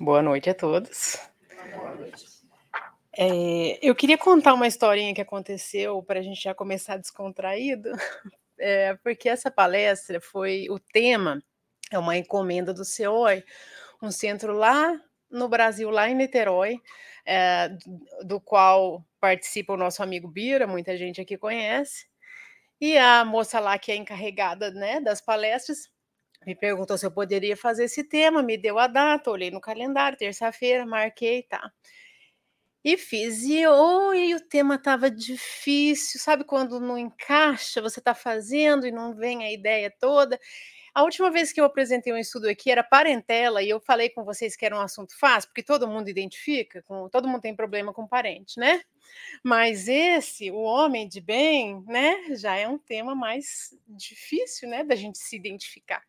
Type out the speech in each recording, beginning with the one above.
Boa noite a todos. É, eu queria contar uma historinha que aconteceu para a gente já começar descontraído, é, porque essa palestra foi o tema, é uma encomenda do CEOI, um centro lá no Brasil, lá em Niterói, é, do qual participa o nosso amigo Bira, muita gente aqui conhece, e a moça lá que é encarregada né, das palestras me perguntou se eu poderia fazer esse tema, me deu a data, olhei no calendário, terça-feira, marquei, tá. E fiz, e, oh, e o tema estava difícil, sabe quando não encaixa, você está fazendo e não vem a ideia toda. A última vez que eu apresentei um estudo aqui era parentela, e eu falei com vocês que era um assunto fácil, porque todo mundo identifica, com, todo mundo tem problema com parente, né? Mas esse, o homem de bem, né, já é um tema mais difícil, né, da gente se identificar.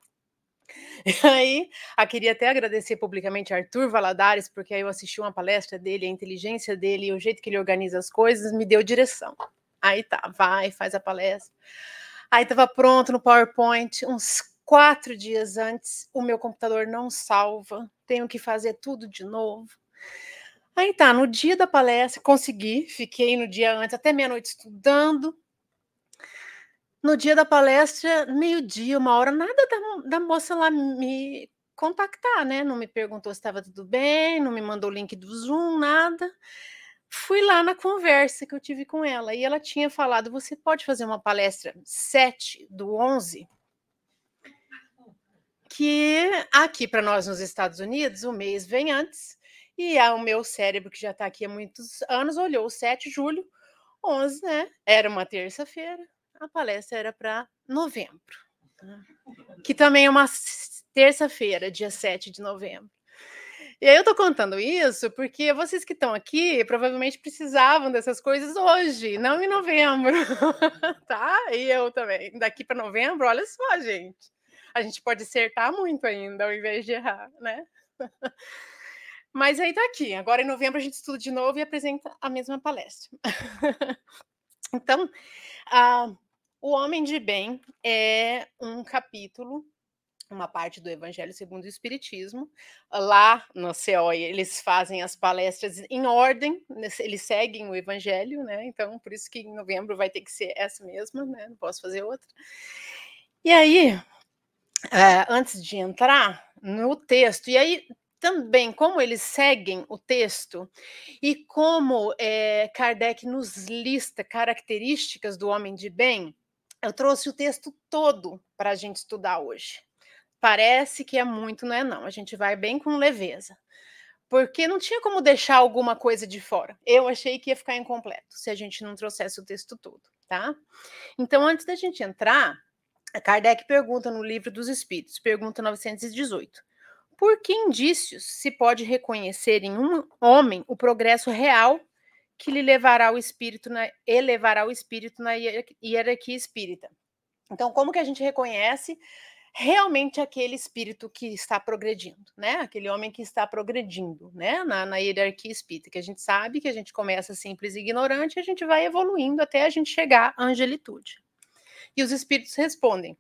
E aí, eu queria até agradecer publicamente a Arthur Valadares, porque aí eu assisti uma palestra dele, a inteligência dele e o jeito que ele organiza as coisas me deu direção. Aí tá, vai, faz a palestra. Aí estava pronto no PowerPoint, uns quatro dias antes, o meu computador não salva, tenho que fazer tudo de novo. Aí tá, no dia da palestra, consegui, fiquei no dia antes, até meia-noite estudando, no dia da palestra, meio-dia, uma hora, nada da, da moça lá me contactar, né? Não me perguntou se estava tudo bem, não me mandou o link do Zoom, nada. Fui lá na conversa que eu tive com ela e ela tinha falado: você pode fazer uma palestra 7 do 11? Que aqui para nós nos Estados Unidos, o mês vem antes, e o meu cérebro, que já está aqui há muitos anos, olhou 7 de julho, 11, né? Era uma terça-feira, a palestra era para novembro, tá? que também é uma terça-feira, dia 7 de novembro. E aí eu tô contando isso porque vocês que estão aqui provavelmente precisavam dessas coisas hoje, não em novembro, tá? E eu também. Daqui para novembro, olha só, gente. A gente pode acertar muito ainda ao invés de errar, né? Mas aí tá aqui. Agora em novembro a gente estuda de novo e apresenta a mesma palestra. então, uh, o Homem de Bem é um capítulo, uma parte do Evangelho segundo o Espiritismo. Lá no CEOI, eles fazem as palestras em ordem, eles seguem o Evangelho, né? Então, por isso que em novembro vai ter que ser essa mesma, né? Não posso fazer outra. E aí, é, antes de entrar no texto, e aí também como eles seguem o texto e como é, Kardec nos lista características do homem de bem, eu trouxe o texto todo para a gente estudar hoje. Parece que é muito, não é não. A gente vai bem com leveza. Porque não tinha como deixar alguma coisa de fora. Eu achei que ia ficar incompleto se a gente não trouxesse o texto todo, tá? Então, antes da gente entrar, Kardec pergunta no Livro dos Espíritos, pergunta 918. Por que indícios se pode reconhecer em um homem o progresso real que lhe levará o espírito na, elevará o espírito na hierarquia espírita. Então, como que a gente reconhece realmente aquele espírito que está progredindo, né? Aquele homem que está progredindo, né? Na, na hierarquia espírita, que a gente sabe que a gente começa simples e ignorante, e a gente vai evoluindo até a gente chegar à angelitude. E os espíritos respondem: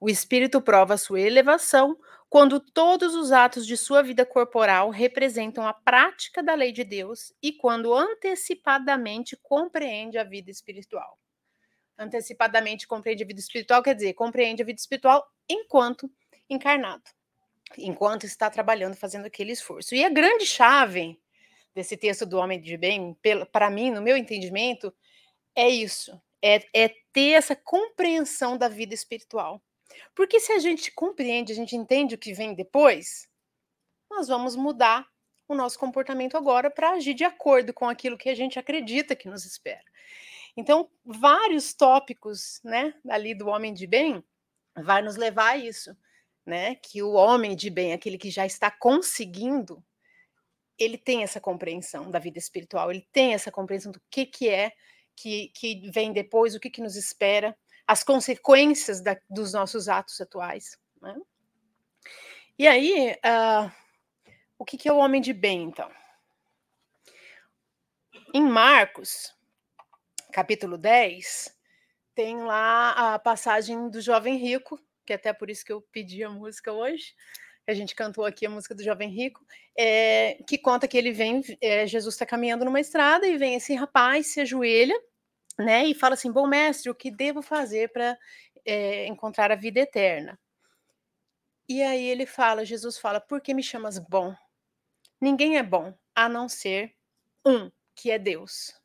o espírito prova sua elevação quando todos os atos de sua vida corporal representam a prática da lei de Deus e quando antecipadamente compreende a vida espiritual. Antecipadamente compreende a vida espiritual quer dizer, compreende a vida espiritual enquanto encarnado, enquanto está trabalhando, fazendo aquele esforço. E a grande chave desse texto do Homem de Bem, para mim, no meu entendimento, é isso: é, é ter essa compreensão da vida espiritual porque se a gente compreende, a gente entende o que vem depois, nós vamos mudar o nosso comportamento agora para agir de acordo com aquilo que a gente acredita que nos espera. Então, vários tópicos, né, ali do homem de bem, vai nos levar a isso, né? Que o homem de bem, aquele que já está conseguindo, ele tem essa compreensão da vida espiritual, ele tem essa compreensão do que que é que, que vem depois, o que que nos espera, as consequências da, dos nossos atos atuais. Né? E aí, uh, o que, que é o homem de bem, então? Em Marcos, capítulo 10, tem lá a passagem do jovem rico, que até por isso que eu pedi a música hoje, a gente cantou aqui a música do Jovem Rico, é, que conta que ele vem, é, Jesus está caminhando numa estrada e vem esse rapaz, se ajoelha, né, e fala assim: Bom mestre, o que devo fazer para é, encontrar a vida eterna? E aí ele fala, Jesus fala: Por que me chamas bom? Ninguém é bom a não ser um, que é Deus.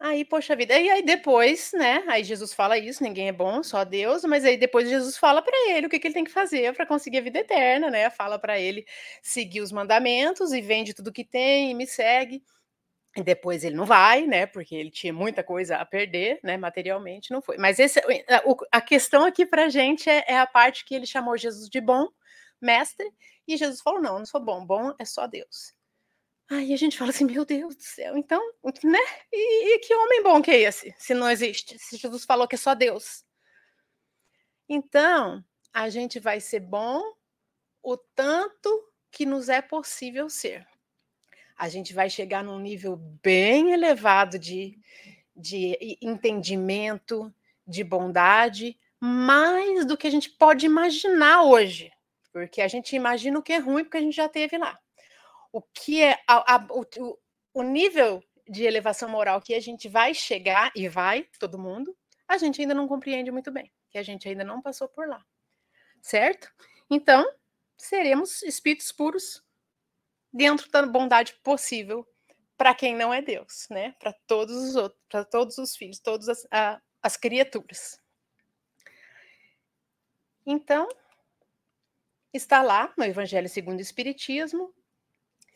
Aí, poxa vida, e aí depois, né? Aí Jesus fala isso, ninguém é bom, só Deus, mas aí depois Jesus fala para ele o que, que, ele tem que fazer para conseguir a vida eterna, né? Fala para ele seguir os mandamentos e vende tudo que tem e me segue. E depois ele não vai, né? Porque ele tinha muita coisa a perder, né? Materialmente não foi. Mas esse, a, a questão aqui para gente é, é a parte que ele chamou Jesus de bom mestre e Jesus falou: não, não sou bom, bom é só Deus. Aí a gente fala assim, meu Deus do céu, então, né? E, e, que homem bom que é esse, se não existe, se Jesus falou que é só Deus. Então, a gente vai ser bom o tanto que nos é possível ser. A gente vai chegar num nível bem elevado de, de entendimento, de bondade, mais do que a gente pode imaginar hoje. Porque a gente imagina o que é ruim porque a gente já teve lá o que é a, a, o, o nível de elevação moral que a gente vai chegar, e vai, todo mundo, a gente ainda não compreende muito bem, que a gente ainda não passou por lá. Certo? Então, seremos espíritos puros dentro da bondade possível para quem não é Deus, né? Para todos os outros, para todos os filhos, todas as, a, as criaturas. Então, está lá no Evangelho segundo o Espiritismo,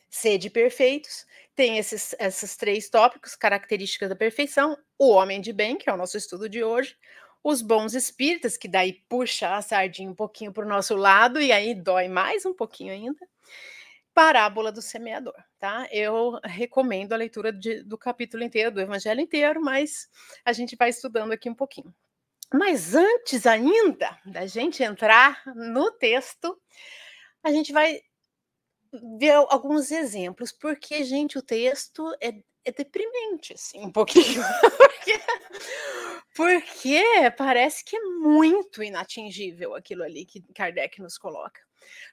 sede perfeitos, tem esses, esses três tópicos, características da perfeição, o homem de bem, que é o nosso estudo de hoje, os bons espíritas, que daí puxa a sardinha um pouquinho para o nosso lado e aí dói mais um pouquinho ainda, parábola do semeador, tá? Eu recomendo a leitura de, do capítulo inteiro, do evangelho inteiro, mas a gente vai estudando aqui um pouquinho. Mas antes ainda da gente entrar no texto, a gente vai ver alguns exemplos, porque, gente, o texto é, é deprimente, assim, um pouquinho. porque, porque parece que é muito inatingível aquilo ali que Kardec nos coloca.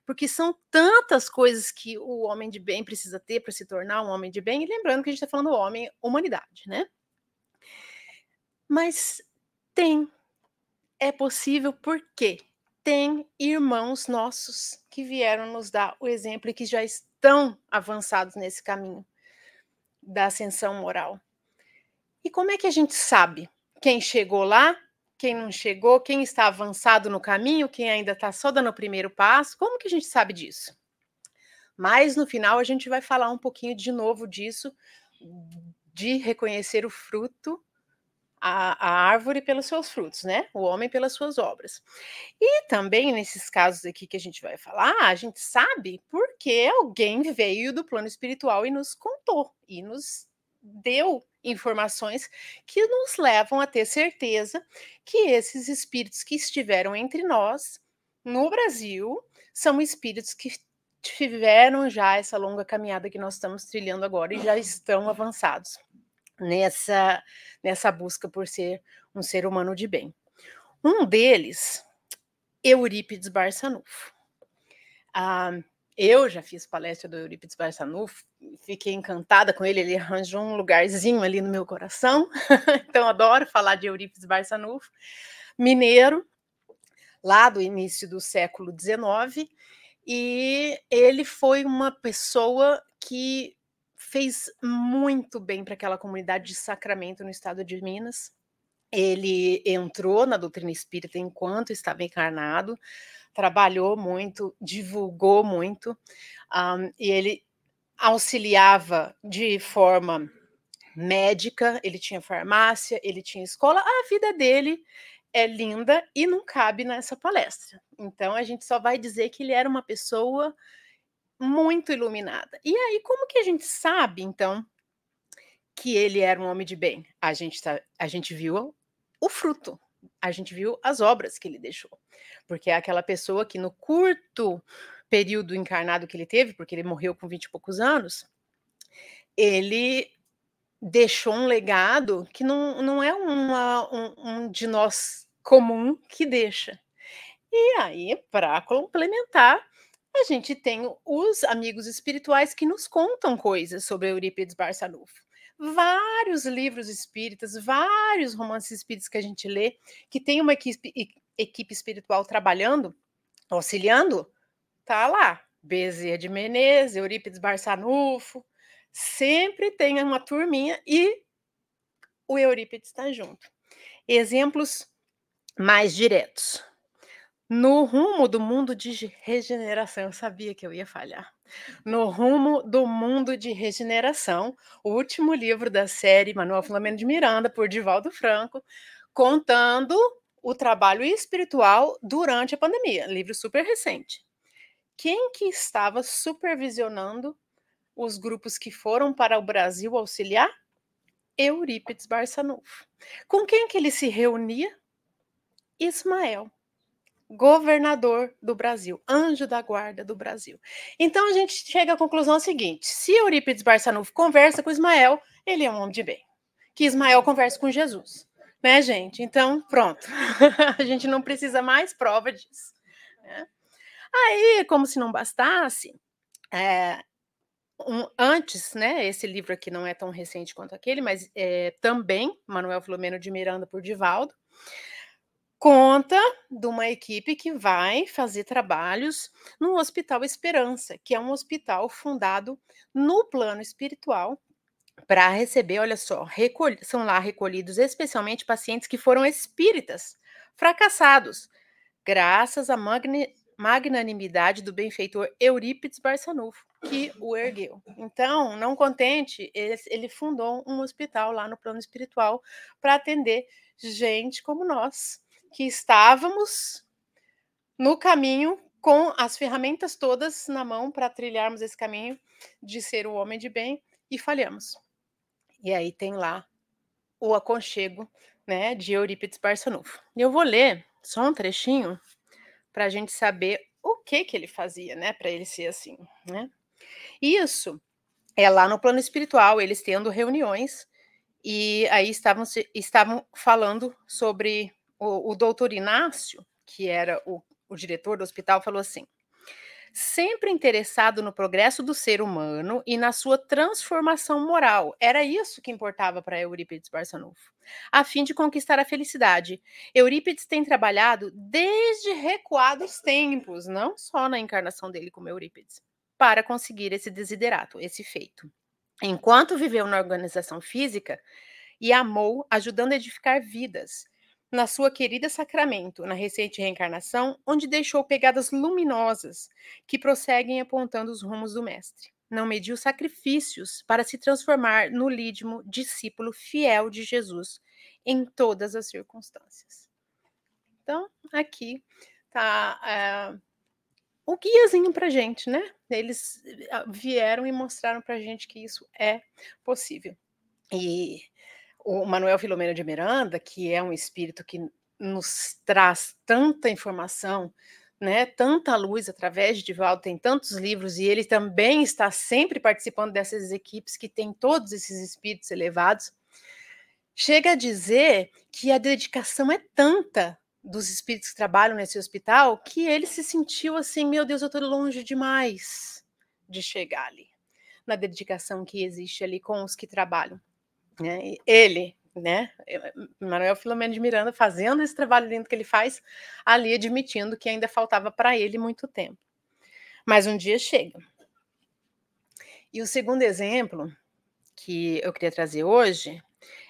Porque são tantas coisas que o homem de bem precisa ter para se tornar um homem de bem, e lembrando que a gente está falando homem, humanidade, né? Mas tem. É possível por quê? tem irmãos nossos que vieram nos dar o exemplo e que já estão avançados nesse caminho da ascensão moral. E como é que a gente sabe quem chegou lá, quem não chegou, quem está avançado no caminho, quem ainda está só dando o primeiro passo? Como que a gente sabe disso? Mas no final a gente vai falar um pouquinho de novo disso, de reconhecer o fruto a, a, árvore pelos seus frutos, né? O homem pelas suas obras. E também nesses casos aqui que a gente vai falar, a gente sabe porque alguém veio do plano espiritual e nos contou e nos deu informações que nos levam a ter certeza que esses espíritos que estiveram entre nós no Brasil são espíritos que tiveram já essa longa caminhada que nós estamos trilhando agora e já estão avançados nessa, nessa busca por ser um ser humano de bem. Um deles, Eurípides Barçanufo. Ah, eu já fiz palestra do Eurípides Barçanufo, fiquei encantada com ele, ele arranjou um lugarzinho ali no meu coração, então adoro falar de Eurípides Barçanufo, mineiro, lá do início do século XIX, e ele foi uma pessoa que fez muito bem para aquela comunidade de Sacramento no estado de Minas. Ele entrou na doutrina espírita enquanto estava encarnado, trabalhou muito, divulgou muito, um, e ele auxiliava de forma médica, ele tinha farmácia, ele tinha escola, a vida dele é linda e não cabe nessa palestra. Então a gente só vai dizer que ele era uma pessoa muito iluminada. E aí, como que a gente sabe, então, que ele era um homem de bem? A gente, tá, a gente viu o fruto, a gente viu as obras que ele deixou. Porque é aquela pessoa que, no curto período encarnado que ele teve, porque ele morreu com 20 e poucos anos, ele deixou um legado que não, não é uma, um, um de nós comum que deixa. E aí, para complementar, a gente tem os amigos espirituais que nos contam coisas sobre Eurípides Barçanufo. Vários livros espíritas, vários romances espíritas que a gente lê, que tem uma equipe, equipe espiritual trabalhando, auxiliando, tá lá. Bezerra de Menezes, Eurípides Barçanufo, sempre tem uma turminha e o Eurípides está junto. Exemplos mais diretos. No rumo do mundo de regeneração, eu sabia que eu ia falhar. No rumo do mundo de regeneração, o último livro da série Manuel Filomeno de Miranda, por Divaldo Franco, contando o trabalho espiritual durante a pandemia, livro super recente. Quem que estava supervisionando os grupos que foram para o Brasil auxiliar? Eurípides Barçanufo. Com quem que ele se reunia? Ismael, governador do Brasil, anjo da guarda do Brasil. Então a gente chega à conclusão seguinte: se Eurípides Barçanufo conversa com Ismael, ele é um homem de bem. Que Ismael converse com Jesus, né, gente? Então, pronto. a gente não precisa mais prova disso. Né? Aí, como se não bastasse, é, um, antes, né? Esse livro aqui não é tão recente quanto aquele, mas é, também Manuel Filomeno de Miranda por Divaldo conta de uma equipe que vai fazer trabalhos no Hospital Esperança, que é um hospital fundado no plano espiritual para receber, olha só, são lá recolhidos especialmente pacientes que foram espíritas fracassados, graças à magnanimidade do benfeitor Eurípides Barçanufo, que o ergueu. Então, não contente, ele, ele fundou um hospital lá no plano espiritual para atender gente como nós, que estávamos no caminho com as ferramentas todas na mão para trilharmos esse caminho de ser o homem de bem e falhamos. E aí tem lá o aconchego né, de Eurípides Barçanufo. E eu vou ler só um trechinho para a gente saber o que que ele fazia, né, para ele ser assim, né? Isso é lá no plano espiritual, eles tendo reuniões e aí estavam estavam falando sobre o, o doutor Inácio, que era o, o diretor do hospital, falou assim: sempre interessado no progresso do ser humano e na sua transformação moral. Era isso que importava para Eurípides Barçanufo, a fim de conquistar a felicidade. Eurípides tem trabalhado desde recuados tempos, não só na encarnação dele como Eurípides, para conseguir esse desiderato, esse feito. Enquanto viveu na organização física e amou, ajudando a edificar vidas, na sua querida Sacramento, na recente reencarnação, onde deixou pegadas luminosas que prosseguem apontando os rumos do Mestre. Não mediu sacrifícios para se transformar no lídimo discípulo fiel de Jesus em todas as circunstâncias. Então, aqui está é, o guiazinho para gente, né? Eles eh, vieram e mostraram para gente que isso é possível. E o Manuel Filomeno de Miranda, que é um espírito que nos traz tanta informação, né, tanta luz através de Divaldo, tem tantos livros e ele também está sempre participando dessas equipes que tem todos esses espíritos elevados. Chega a dizer que a dedicação é tanta dos espíritos que trabalham nesse hospital que ele se sentiu assim, meu Deus, eu estou longe demais de chegar ali, na dedicação que existe ali com os que trabalham. Né? Ele, né, Manuel Filomeno de Miranda, fazendo esse trabalho lindo que ele faz, ali admitindo que ainda faltava para ele muito tempo. Mas um dia chega. E o segundo exemplo que eu queria trazer hoje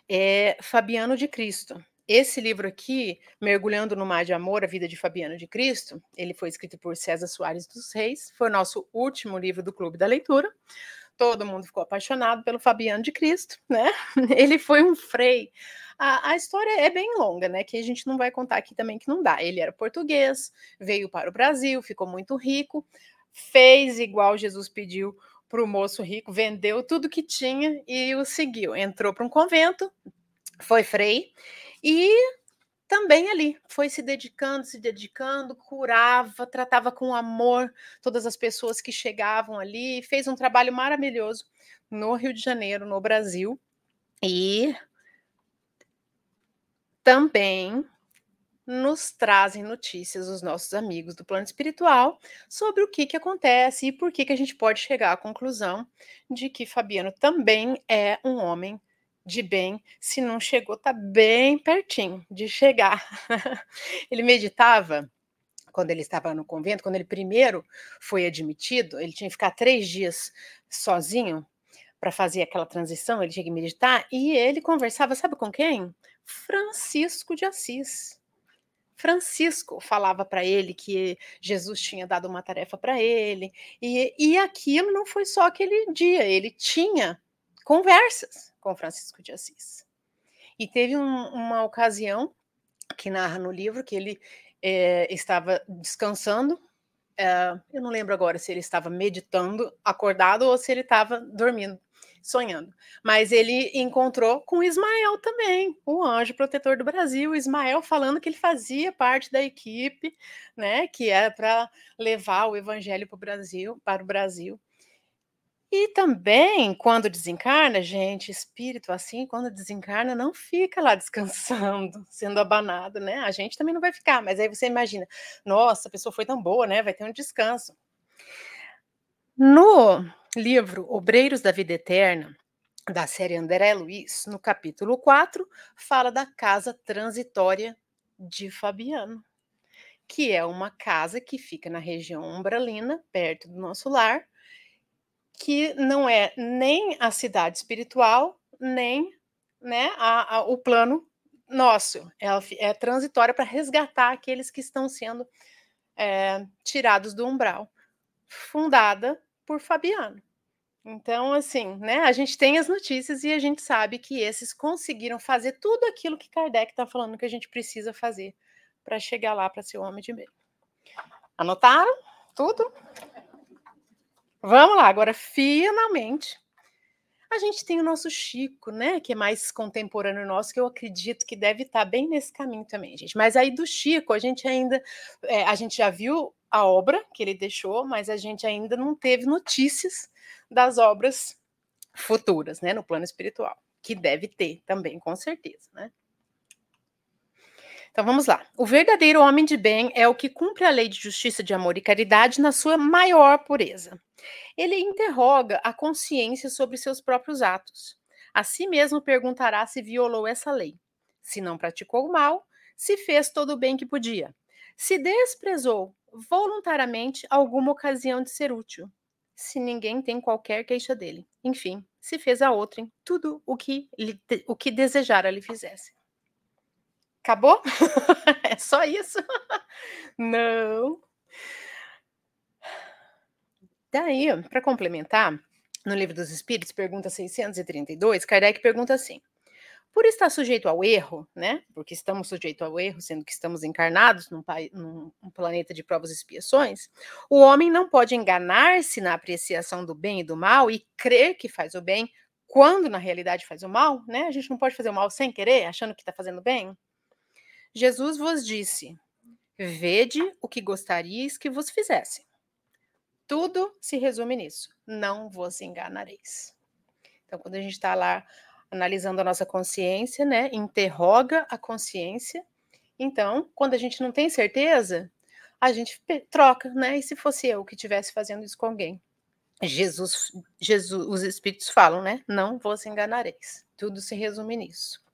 é Fabiano de Cristo. Esse livro aqui, Mergulhando no Mar de Amor, A Vida de Fabiano de Cristo, ele foi escrito por César Soares dos Reis, foi o nosso último livro do Clube da Leitura todo mundo ficou apaixonado pelo Fabiano de Cristo, né? Ele foi um frei. A, a, história é bem longa, né? Que a gente não vai contar aqui também que não dá. Ele era português, veio para o Brasil, ficou muito rico, fez igual Jesus pediu para o moço rico, vendeu tudo que tinha e o seguiu. Entrou para um convento, foi frei e também ali foi se dedicando, se dedicando, curava, tratava com amor todas as pessoas que chegavam ali, fez um trabalho maravilhoso no Rio de Janeiro, no Brasil. E também nos trazem notícias os nossos amigos do plano espiritual sobre o que, que acontece e por que, que a gente pode chegar à conclusão de que Fabiano também é um homem de bem, se não chegou, tá bem pertinho de chegar. ele meditava quando ele estava no convento, quando ele primeiro foi admitido, ele tinha que ficar três dias sozinho para fazer aquela transição, ele tinha que meditar, e ele conversava, sabe com quem? Francisco de Assis. Francisco falava para ele que Jesus tinha dado uma tarefa para ele, e, e aquilo não foi só aquele dia, ele tinha conversas com Francisco de Assis. E teve um, uma ocasião que narra no livro que ele é, estava descansando. É, eu não lembro agora se ele estava meditando, acordado, ou se ele estava dormindo sonhando. Mas ele encontrou com Ismael também, o anjo protetor do Brasil, Ismael falando que ele fazia parte da equipe, né, que era para levar o evangelho para o Brasil, para o Brasil. E também, quando desencarna, gente, espírito assim, quando desencarna, não fica lá descansando, sendo abanado, né? A gente também não vai ficar, mas aí você imagina, nossa, a pessoa foi tão boa, né? Vai ter um descanso. No livro Obreiros da Vida Eterna, da série André Luiz, no capítulo 4, fala da casa transitória de Fabiano, que é uma casa que fica na região umbralina, perto do nosso lar, que não é nem a cidade espiritual, nem né, a, a, o plano nosso. Ela é transitória para resgatar aqueles que estão sendo é, tirados do umbral. Fundada por Fabiano. Então, assim, né, a gente tem as notícias e a gente sabe que esses conseguiram fazer tudo aquilo que Kardec está falando que a gente precisa fazer para chegar lá para ser homem de bem. Anotaram tudo? Vamos lá, agora finalmente a gente tem o nosso Chico, né, que é mais contemporâneo nosso, que eu acredito que deve estar tá bem nesse caminho também, gente. Mas aí do Chico, a gente ainda, é, a gente já viu a obra que ele deixou, mas a gente ainda não teve notícias das obras futuras, né, no plano espiritual, que deve ter também, com certeza, né? Então vamos lá. O verdadeiro homem de bem é o que cumpre a lei de justiça, de amor e caridade na sua maior pureza. Ele interroga a consciência sobre seus próprios atos. A si mesmo perguntará se violou essa lei, se não praticou o mal, se fez todo o bem que podia, se desprezou voluntariamente alguma ocasião de ser útil, se ninguém tem qualquer queixa dele. Enfim, se fez a outrem tudo o que, o que desejara lhe fizesse. Acabou? é só isso? Não. Daí, para complementar, no Livro dos Espíritos, pergunta 632, Kardec pergunta assim: por estar sujeito ao erro, né? Porque estamos sujeitos ao erro, sendo que estamos encarnados num, num planeta de provas e expiações, o homem não pode enganar-se na apreciação do bem e do mal e crer que faz o bem quando na realidade faz o mal, né? A gente não pode fazer o mal sem querer, achando que está fazendo bem. Jesus vos disse: Vede o que gostaríeis que vos fizesse. Tudo se resume nisso. Não vos enganareis. Então, quando a gente está lá analisando a nossa consciência, né, interroga a consciência. Então, quando a gente não tem certeza, a gente troca, né? E se fosse eu que estivesse fazendo isso com alguém? Jesus, Jesus, os espíritos falam, né? Não vos enganareis. Tudo se resume nisso.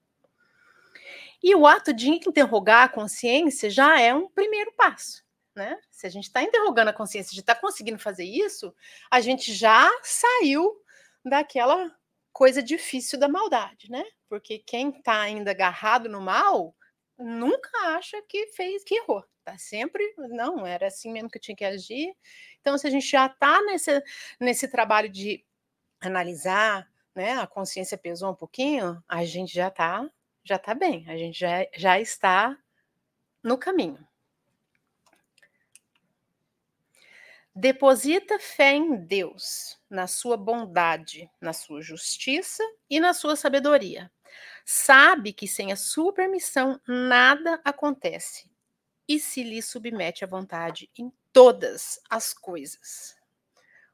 E o ato de interrogar a consciência já é um primeiro passo. Né? Se a gente está interrogando a consciência de estar tá conseguindo fazer isso, a gente já saiu daquela coisa difícil da maldade, né? Porque quem está ainda agarrado no mal nunca acha que fez, que errou. Tá sempre, não, era assim mesmo que eu tinha que agir. Então, se a gente já está nesse, nesse trabalho de analisar, né? A consciência pesou um pouquinho, a gente já está já está bem, a gente já, já está no caminho. Deposita fé em Deus, na sua bondade, na sua justiça e na sua sabedoria. Sabe que sem a sua permissão nada acontece e se lhe submete à vontade em todas as coisas.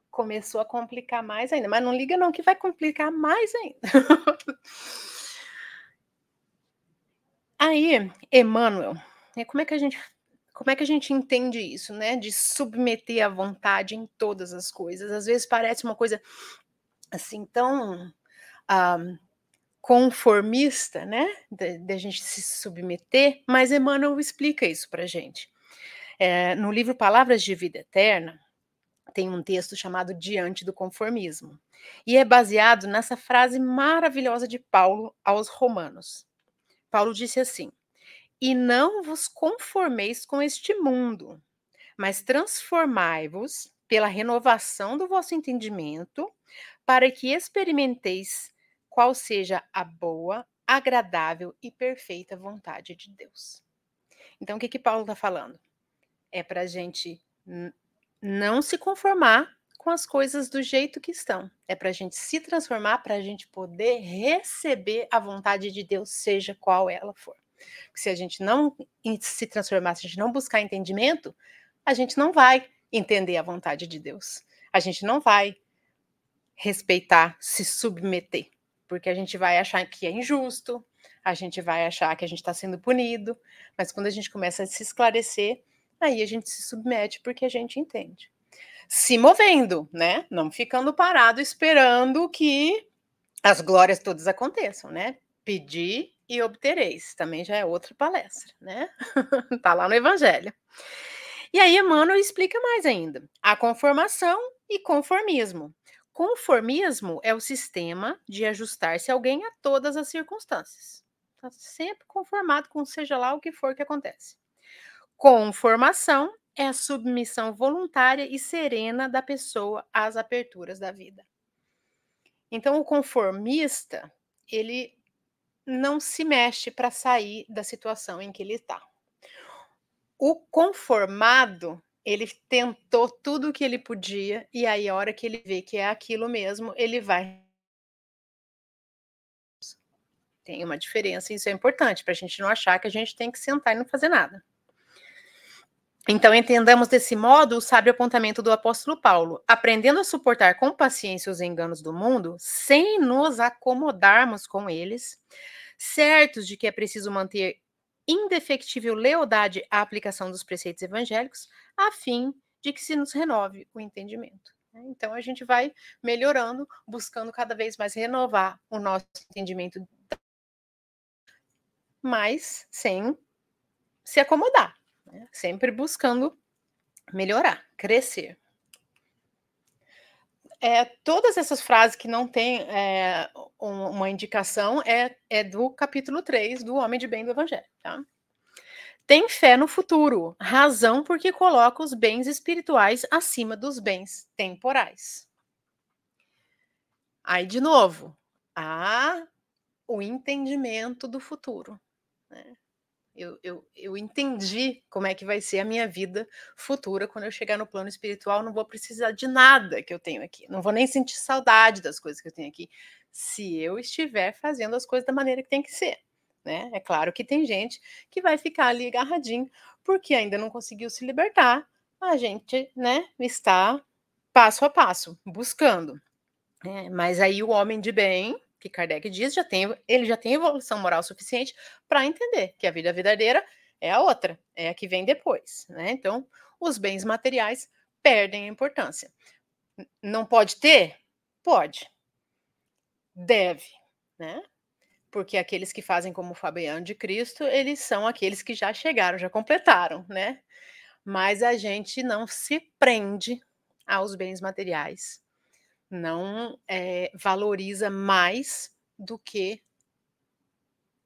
Começou a complicar mais ainda, mas não liga não que vai complicar mais ainda. Aí, Emmanuel, E como é que a gente como é que a gente entende isso, né? De submeter a vontade em todas as coisas. Às vezes parece uma coisa assim tão ah, conformista, né? Da gente se submeter, mas Emmanuel explica isso para gente. É, no livro Palavras de Vida Eterna, tem um texto chamado Diante do Conformismo, e é baseado nessa frase maravilhosa de Paulo aos Romanos. Paulo disse assim: e não vos conformeis com este mundo, mas transformai-vos pela renovação do vosso entendimento, para que experimenteis qual seja a boa, agradável e perfeita vontade de Deus. Então, o que, que Paulo está falando? É para a gente não se conformar com as coisas do jeito que estão. É para a gente se transformar, para a gente poder receber a vontade de Deus, seja qual ela for. Se a gente não se transformar, se a gente não buscar entendimento, a gente não vai entender a vontade de Deus. A gente não vai respeitar, se submeter, porque a gente vai achar que é injusto, a gente vai achar que a gente está sendo punido, mas quando a gente começa a se esclarecer, aí a gente se submete porque a gente entende. Se movendo, né? Não ficando parado esperando que as glórias todas aconteçam, né? Pedir e obtereis. Também já é outra palestra, né? tá lá no Evangelho. E aí Emmanuel explica mais ainda. A conformação e conformismo. Conformismo é o sistema de ajustar-se alguém a todas as circunstâncias. Está sempre conformado com seja lá o que for que acontece. Conformação é a submissão voluntária e serena da pessoa às aperturas da vida. Então, o conformista, ele não se mexe para sair da situação em que ele está. O conformado, ele tentou tudo o que ele podia, e aí, a hora que ele vê que é aquilo mesmo, ele vai. Tem uma diferença, isso é importante, para a gente não achar que a gente tem que sentar e não fazer nada. Então, entendamos desse modo o sábio apontamento do apóstolo Paulo, aprendendo a suportar com paciência os enganos do mundo, sem nos acomodarmos com eles, certos de que é preciso manter indefectível lealdade à aplicação dos preceitos evangélicos, a fim de que se nos renove o entendimento. Né? Então a gente vai melhorando, buscando cada vez mais renovar o nosso entendimento, mas sem se acomodar, sempre buscando melhorar, crescer é, todas essas frases que não têm é, uma indicação é, é, do capítulo 3 do Homem de Bem do Evangelho. Tá? Tem fé no futuro, razão porque coloca os bens espirituais acima dos bens temporais. Aí, de novo, há o entendimento do futuro. Né? Eu, eu, eu entendi como é que vai ser a minha vida futura quando eu chegar no plano espiritual. Não vou precisar de nada que eu tenho aqui. Não vou nem sentir saudade das coisas que eu tenho aqui, se eu estiver fazendo as coisas da maneira que tem que ser. Né? É claro que tem gente que vai ficar ali agarradinho porque ainda não conseguiu se libertar. A gente, né, está passo a passo buscando. É, mas aí o homem de bem, que Kardec diz, já tem, ele já tem evolução moral suficiente para entender que a vida verdadeira é a outra, é a que vem depois. Né? Então, os bens materiais perdem a importância. Não pode ter? Pode. Deve, né? Porque aqueles que fazem como Fabiano de Cristo, eles são aqueles que já chegaram, já completaram, né? Mas a gente não se prende aos bens materiais não é, valoriza mais do que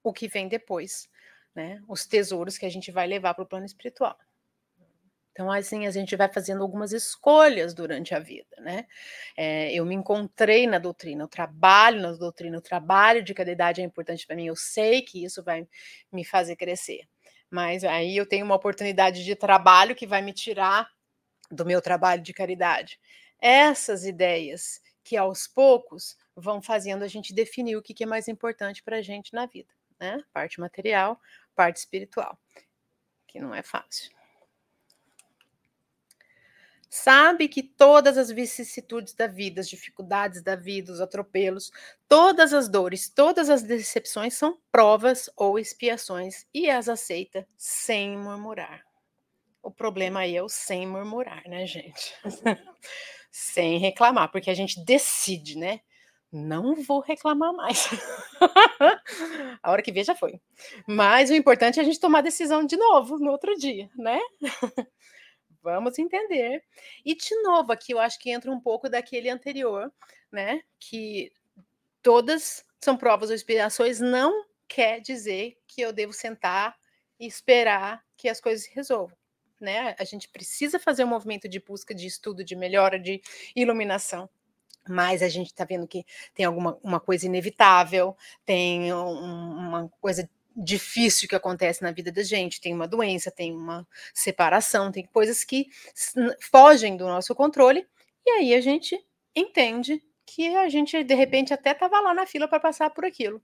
o que vem depois, né? Os tesouros que a gente vai levar para o plano espiritual. Então, assim, a gente vai fazendo algumas escolhas durante a vida, né? É, eu me encontrei na doutrina, eu trabalho na doutrina, o trabalho de cada idade é importante para mim, eu sei que isso vai me fazer crescer. Mas aí eu tenho uma oportunidade de trabalho que vai me tirar do meu trabalho de caridade essas ideias que aos poucos vão fazendo a gente definir o que, é mais importante para a gente na vida, né? Parte material, parte espiritual, que não é fácil. sabe que todas as vicissitudes da vida, as dificuldades da vida, os atropelos, todas as dores, todas as decepções são provas ou expiações e as aceita sem murmurar. O problema aí é o sem murmurar, né, gente? sem reclamar, porque a gente decide, né? Não vou reclamar mais. a hora que vê já foi. Mas o importante é a gente tomar decisão de novo no outro dia, né? Vamos entender. E de novo, aqui eu acho que entra um pouco daquele anterior, né? Que todas são provas ou expiações, não quer dizer que eu devo sentar e esperar que as coisas se resolvam. Né? A gente precisa fazer um movimento de busca, de estudo, de melhora, de iluminação. Mas a gente está vendo que tem alguma uma coisa inevitável, tem um, uma coisa difícil que acontece na vida da gente, tem uma doença, tem uma separação, tem coisas que fogem do nosso controle, e aí a gente entende que a gente de repente até estava lá na fila para passar por aquilo,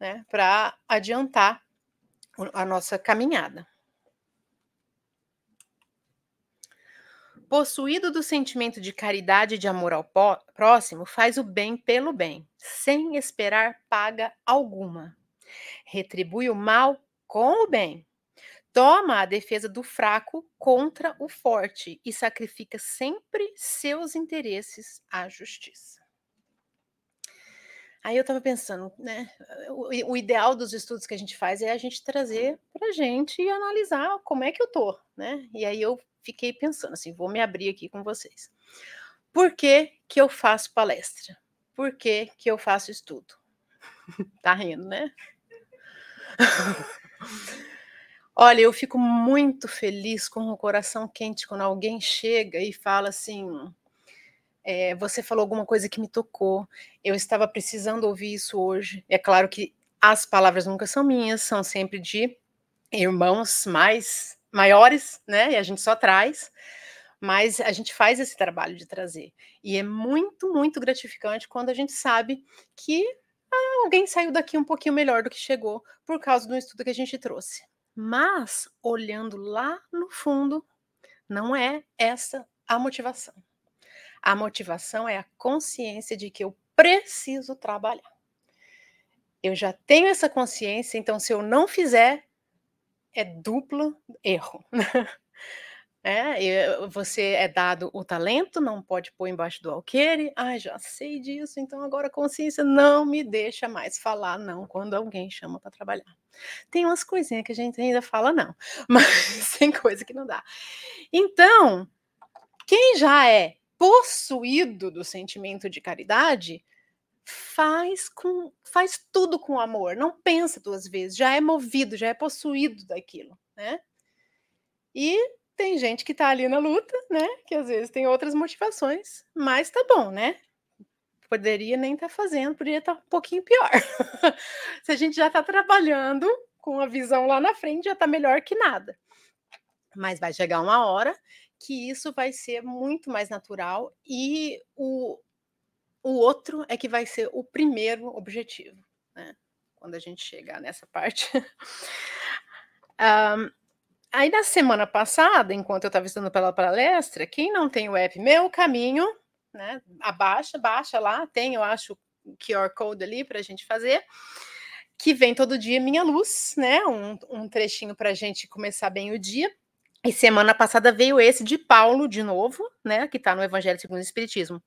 né, para adiantar a nossa caminhada. Possuído do sentimento de caridade e de amor ao próximo, faz o bem pelo bem, sem esperar paga alguma retribui o mal com o bem. Toma a defesa do fraco contra o forte e sacrifica sempre seus interesses à justiça. Aí eu estava pensando, né? O, o, ideal dos estudos que a gente faz é a gente trazer para a gente e analisar como é que eu tô, né? E aí eu fiquei pensando assim, vou me abrir aqui com vocês. Por que, que eu faço palestra? Por que, que eu faço estudo? tá rindo, né? Olha, eu fico muito feliz com o coração quente quando alguém chega e fala assim: é, você falou alguma coisa que me tocou, eu estava precisando ouvir isso hoje. É claro que as palavras nunca são minhas, são sempre de irmãos mais maiores, né? E a gente só traz, mas a gente faz esse trabalho de trazer. E é muito, muito gratificante quando a gente sabe que ah, alguém saiu daqui um pouquinho melhor do que chegou por causa do estudo que a gente trouxe. Mas, olhando lá no fundo, não é essa a motivação. A motivação é a consciência de que eu preciso trabalhar. Eu já tenho essa consciência, então se eu não fizer, é duplo erro. É, você é dado o talento, não pode pôr embaixo do alqueire. Ah, já sei disso, então agora a consciência não me deixa mais falar não quando alguém chama para trabalhar. Tem umas coisinhas que a gente ainda fala não, mas tem coisa que não dá. Então, quem já é possuído do sentimento de caridade, faz com faz tudo com amor, não pensa duas vezes, já é movido, já é possuído daquilo, né? E tem gente que tá ali na luta, né? Que às vezes tem outras motivações, mas tá bom, né? Poderia nem estar tá fazendo, poderia estar tá um pouquinho pior. Se a gente já está trabalhando com a visão lá na frente, já está melhor que nada. Mas vai chegar uma hora que isso vai ser muito mais natural e o, o outro é que vai ser o primeiro objetivo, né? Quando a gente chegar nessa parte. um, Aí na semana passada, enquanto eu estava estudando pela palestra, quem não tem o app Meu Caminho, né? Abaixa, baixa lá, tem, eu acho, o QR Code ali para a gente fazer, que vem todo dia Minha Luz, né? Um, um trechinho para a gente começar bem o dia. E semana passada veio esse de Paulo, de novo, né? Que está no Evangelho segundo o Espiritismo.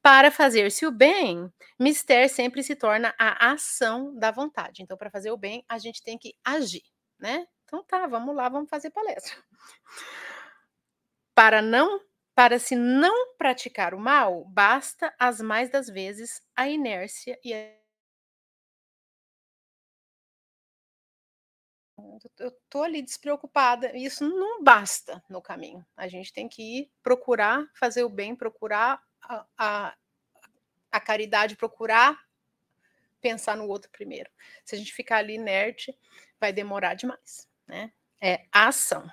Para fazer-se o bem, mister sempre se torna a ação da vontade. Então, para fazer o bem, a gente tem que agir, né? Então tá, vamos lá, vamos fazer palestra. Para não, para se não praticar o mal, basta as mais das vezes a inércia e a eu tô ali despreocupada. Isso não basta no caminho. A gente tem que ir procurar fazer o bem, procurar a, a, a caridade, procurar pensar no outro primeiro. Se a gente ficar ali inerte, vai demorar demais né? É ação.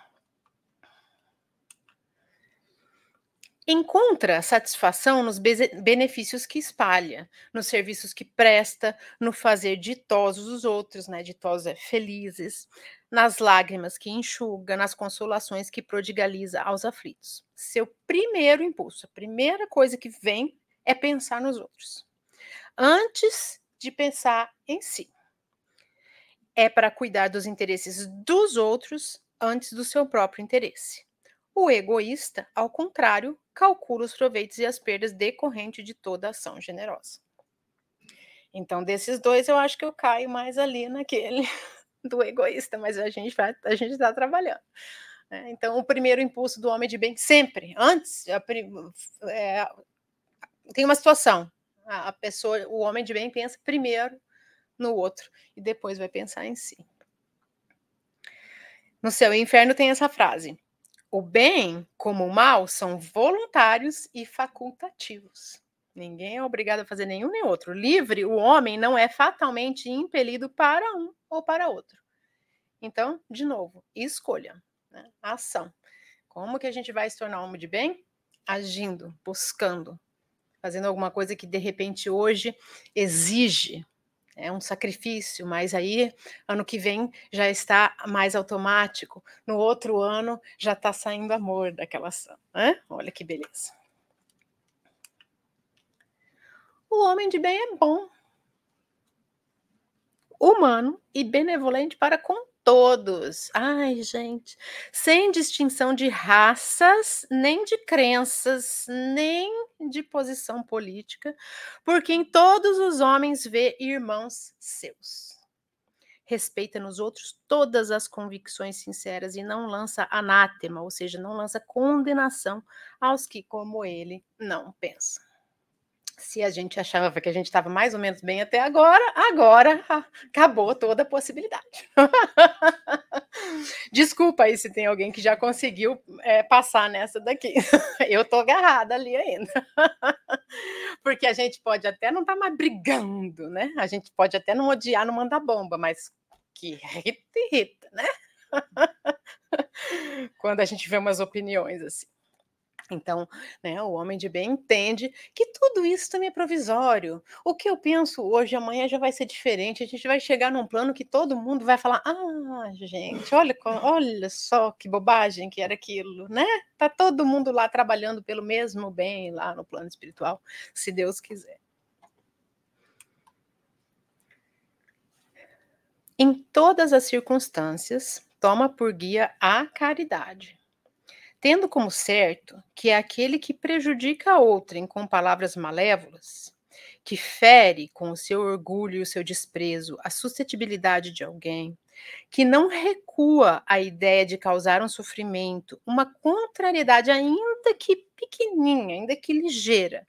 Encontra satisfação nos benefícios que espalha, nos serviços que presta, no fazer ditosos os outros, né? Ditosos é felizes, nas lágrimas que enxuga, nas consolações que prodigaliza aos aflitos. Seu primeiro impulso, a primeira coisa que vem é pensar nos outros, antes de pensar em si. É para cuidar dos interesses dos outros antes do seu próprio interesse. O egoísta, ao contrário, calcula os proveitos e as perdas decorrentes de toda ação generosa. Então, desses dois, eu acho que eu caio mais ali naquele do egoísta, mas a gente vai, a gente está trabalhando. Né? Então, o primeiro impulso do homem de bem, sempre, antes, a, é, tem uma situação, a, a pessoa, o homem de bem pensa primeiro no outro e depois vai pensar em si. No céu e inferno tem essa frase: o bem como o mal são voluntários e facultativos. Ninguém é obrigado a fazer nenhum nem outro. Livre, o homem não é fatalmente impelido para um ou para outro. Então, de novo, escolha, né? ação. Como que a gente vai se tornar homem de bem? Agindo, buscando, fazendo alguma coisa que de repente hoje exige é um sacrifício, mas aí ano que vem já está mais automático, no outro ano já está saindo amor daquela ação. Né? Olha que beleza. O homem de bem é bom, humano e benevolente para com todos. Ai, gente, sem distinção de raças, nem de crenças, nem de posição política, porque em todos os homens vê irmãos seus. Respeita nos outros todas as convicções sinceras e não lança anátema, ou seja, não lança condenação aos que, como ele, não pensam se a gente achava que a gente estava mais ou menos bem até agora, agora acabou toda a possibilidade. Desculpa aí se tem alguém que já conseguiu é, passar nessa daqui. Eu tô agarrada ali ainda. Porque a gente pode até não estar tá mais brigando, né? A gente pode até não odiar, não mandar bomba, mas que irrita, irrita, né? Quando a gente vê umas opiniões assim. Então, né, o homem de bem entende que tudo isso também é provisório. O que eu penso hoje, amanhã já vai ser diferente. A gente vai chegar num plano que todo mundo vai falar: ah, gente, olha, olha só que bobagem que era aquilo, né? Tá todo mundo lá trabalhando pelo mesmo bem lá no plano espiritual, se Deus quiser. Em todas as circunstâncias, toma por guia a caridade tendo como certo que é aquele que prejudica outrem com palavras malévolas, que fere com o seu orgulho e o seu desprezo a suscetibilidade de alguém, que não recua a ideia de causar um sofrimento, uma contrariedade, ainda que pequenininha, ainda que ligeira,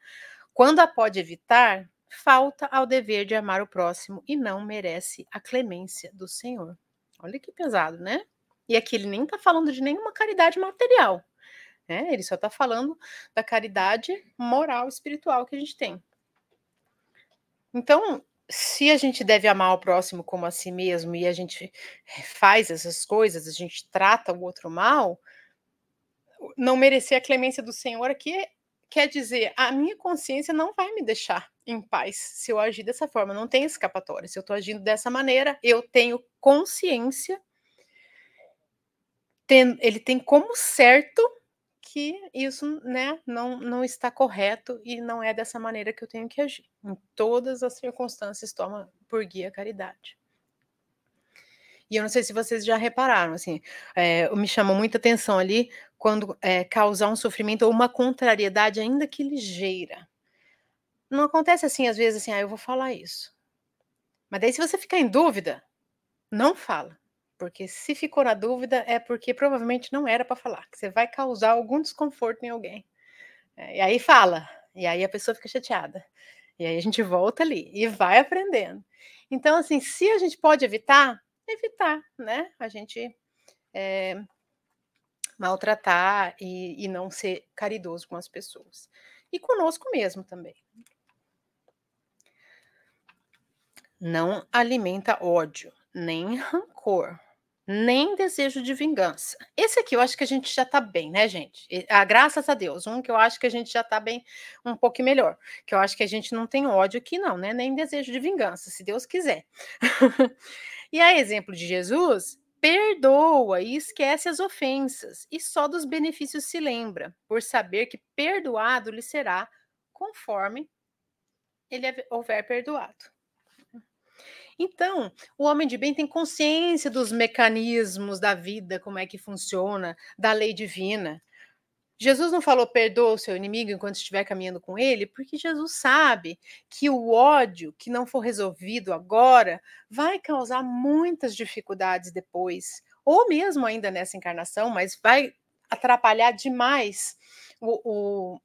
quando a pode evitar, falta ao dever de amar o próximo e não merece a clemência do Senhor. Olha que pesado, né? E aqui ele nem está falando de nenhuma caridade material, né? Ele só está falando da caridade moral, espiritual que a gente tem. Então, se a gente deve amar o próximo como a si mesmo e a gente faz essas coisas, a gente trata o outro mal, não merecer a clemência do Senhor aqui quer dizer, a minha consciência não vai me deixar em paz se eu agir dessa forma, não tem escapatória. Se eu estou agindo dessa maneira, eu tenho consciência tem, ele tem como certo que isso né, não, não está correto e não é dessa maneira que eu tenho que agir. Em todas as circunstâncias, toma por guia a caridade. E eu não sei se vocês já repararam, assim, é, me chamou muita atenção ali quando é, causar um sofrimento ou uma contrariedade, ainda que ligeira. Não acontece assim, às vezes, assim, ah, eu vou falar isso. Mas daí, se você ficar em dúvida, não fala. Porque se ficou na dúvida é porque provavelmente não era para falar, que você vai causar algum desconforto em alguém. É, e aí fala, e aí a pessoa fica chateada. E aí a gente volta ali e vai aprendendo. Então, assim, se a gente pode evitar, evitar, né? A gente é, maltratar e, e não ser caridoso com as pessoas. E conosco mesmo também. Não alimenta ódio, nem rancor, nem desejo de vingança. Esse aqui eu acho que a gente já tá bem, né, gente? Ah, graças a Deus. Um que eu acho que a gente já tá bem, um pouco melhor. Que eu acho que a gente não tem ódio aqui, não, né? Nem desejo de vingança, se Deus quiser. e a exemplo de Jesus, perdoa e esquece as ofensas, e só dos benefícios se lembra, por saber que perdoado lhe será conforme ele houver perdoado. Então, o homem de bem tem consciência dos mecanismos da vida, como é que funciona, da lei divina. Jesus não falou perdoa o seu inimigo enquanto estiver caminhando com ele, porque Jesus sabe que o ódio que não for resolvido agora vai causar muitas dificuldades depois, ou mesmo ainda nessa encarnação, mas vai atrapalhar demais o, o,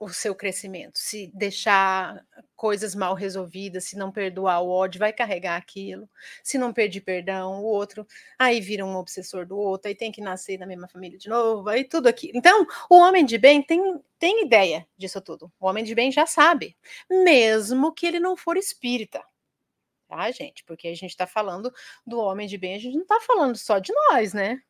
o seu crescimento. Se deixar coisas mal resolvidas, se não perdoar o ódio, vai carregar aquilo. Se não pedir perdão, o outro, aí vira um obsessor do outro, aí tem que nascer na mesma família de novo, aí tudo aquilo. Então, o homem de bem tem, tem ideia disso tudo. O homem de bem já sabe, mesmo que ele não for espírita. Tá, gente? Porque a gente está falando do homem de bem, a gente não está falando só de nós, né?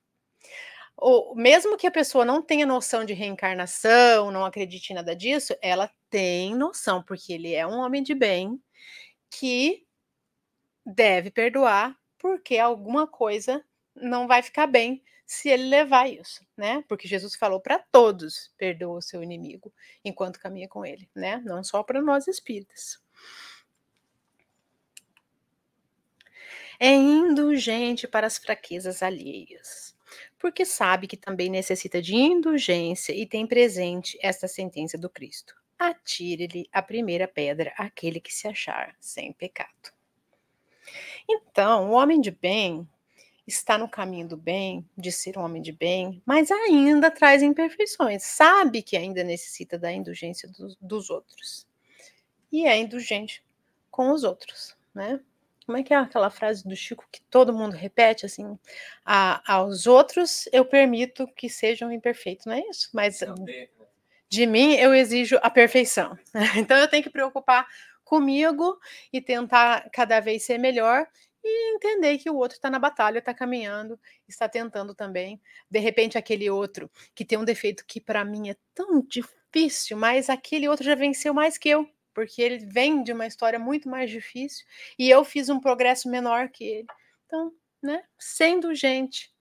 Ou mesmo que a pessoa não tenha noção de reencarnação, não acredite em nada disso, ela tem noção, porque ele é um homem de bem que deve perdoar, porque alguma coisa não vai ficar bem se ele levar isso, né? Porque Jesus falou para todos: perdoa o seu inimigo enquanto caminha com ele, né? Não só para nós espíritas. É indulgente para as fraquezas alheias porque sabe que também necessita de indulgência e tem presente esta sentença do Cristo. Atire-lhe a primeira pedra aquele que se achar sem pecado. Então, o homem de bem está no caminho do bem, de ser um homem de bem, mas ainda traz imperfeições, sabe que ainda necessita da indulgência dos, outros. E é indulgente com os outros, né? Como é que é aquela frase do Chico que todo mundo repete assim? A, aos outros eu permito que sejam imperfeitos, não é isso? Mas de mim eu exijo a perfeição. Então eu tenho que preocupar comigo e tentar cada vez ser melhor e entender que o outro está na batalha, está caminhando, está tentando também. De repente, aquele outro que tem um defeito que para mim é tão difícil, mas aquele outro já venceu mais que eu porque ele vem de uma história muito mais difícil e eu fiz um progresso menor que ele. Então, né, sendo gente,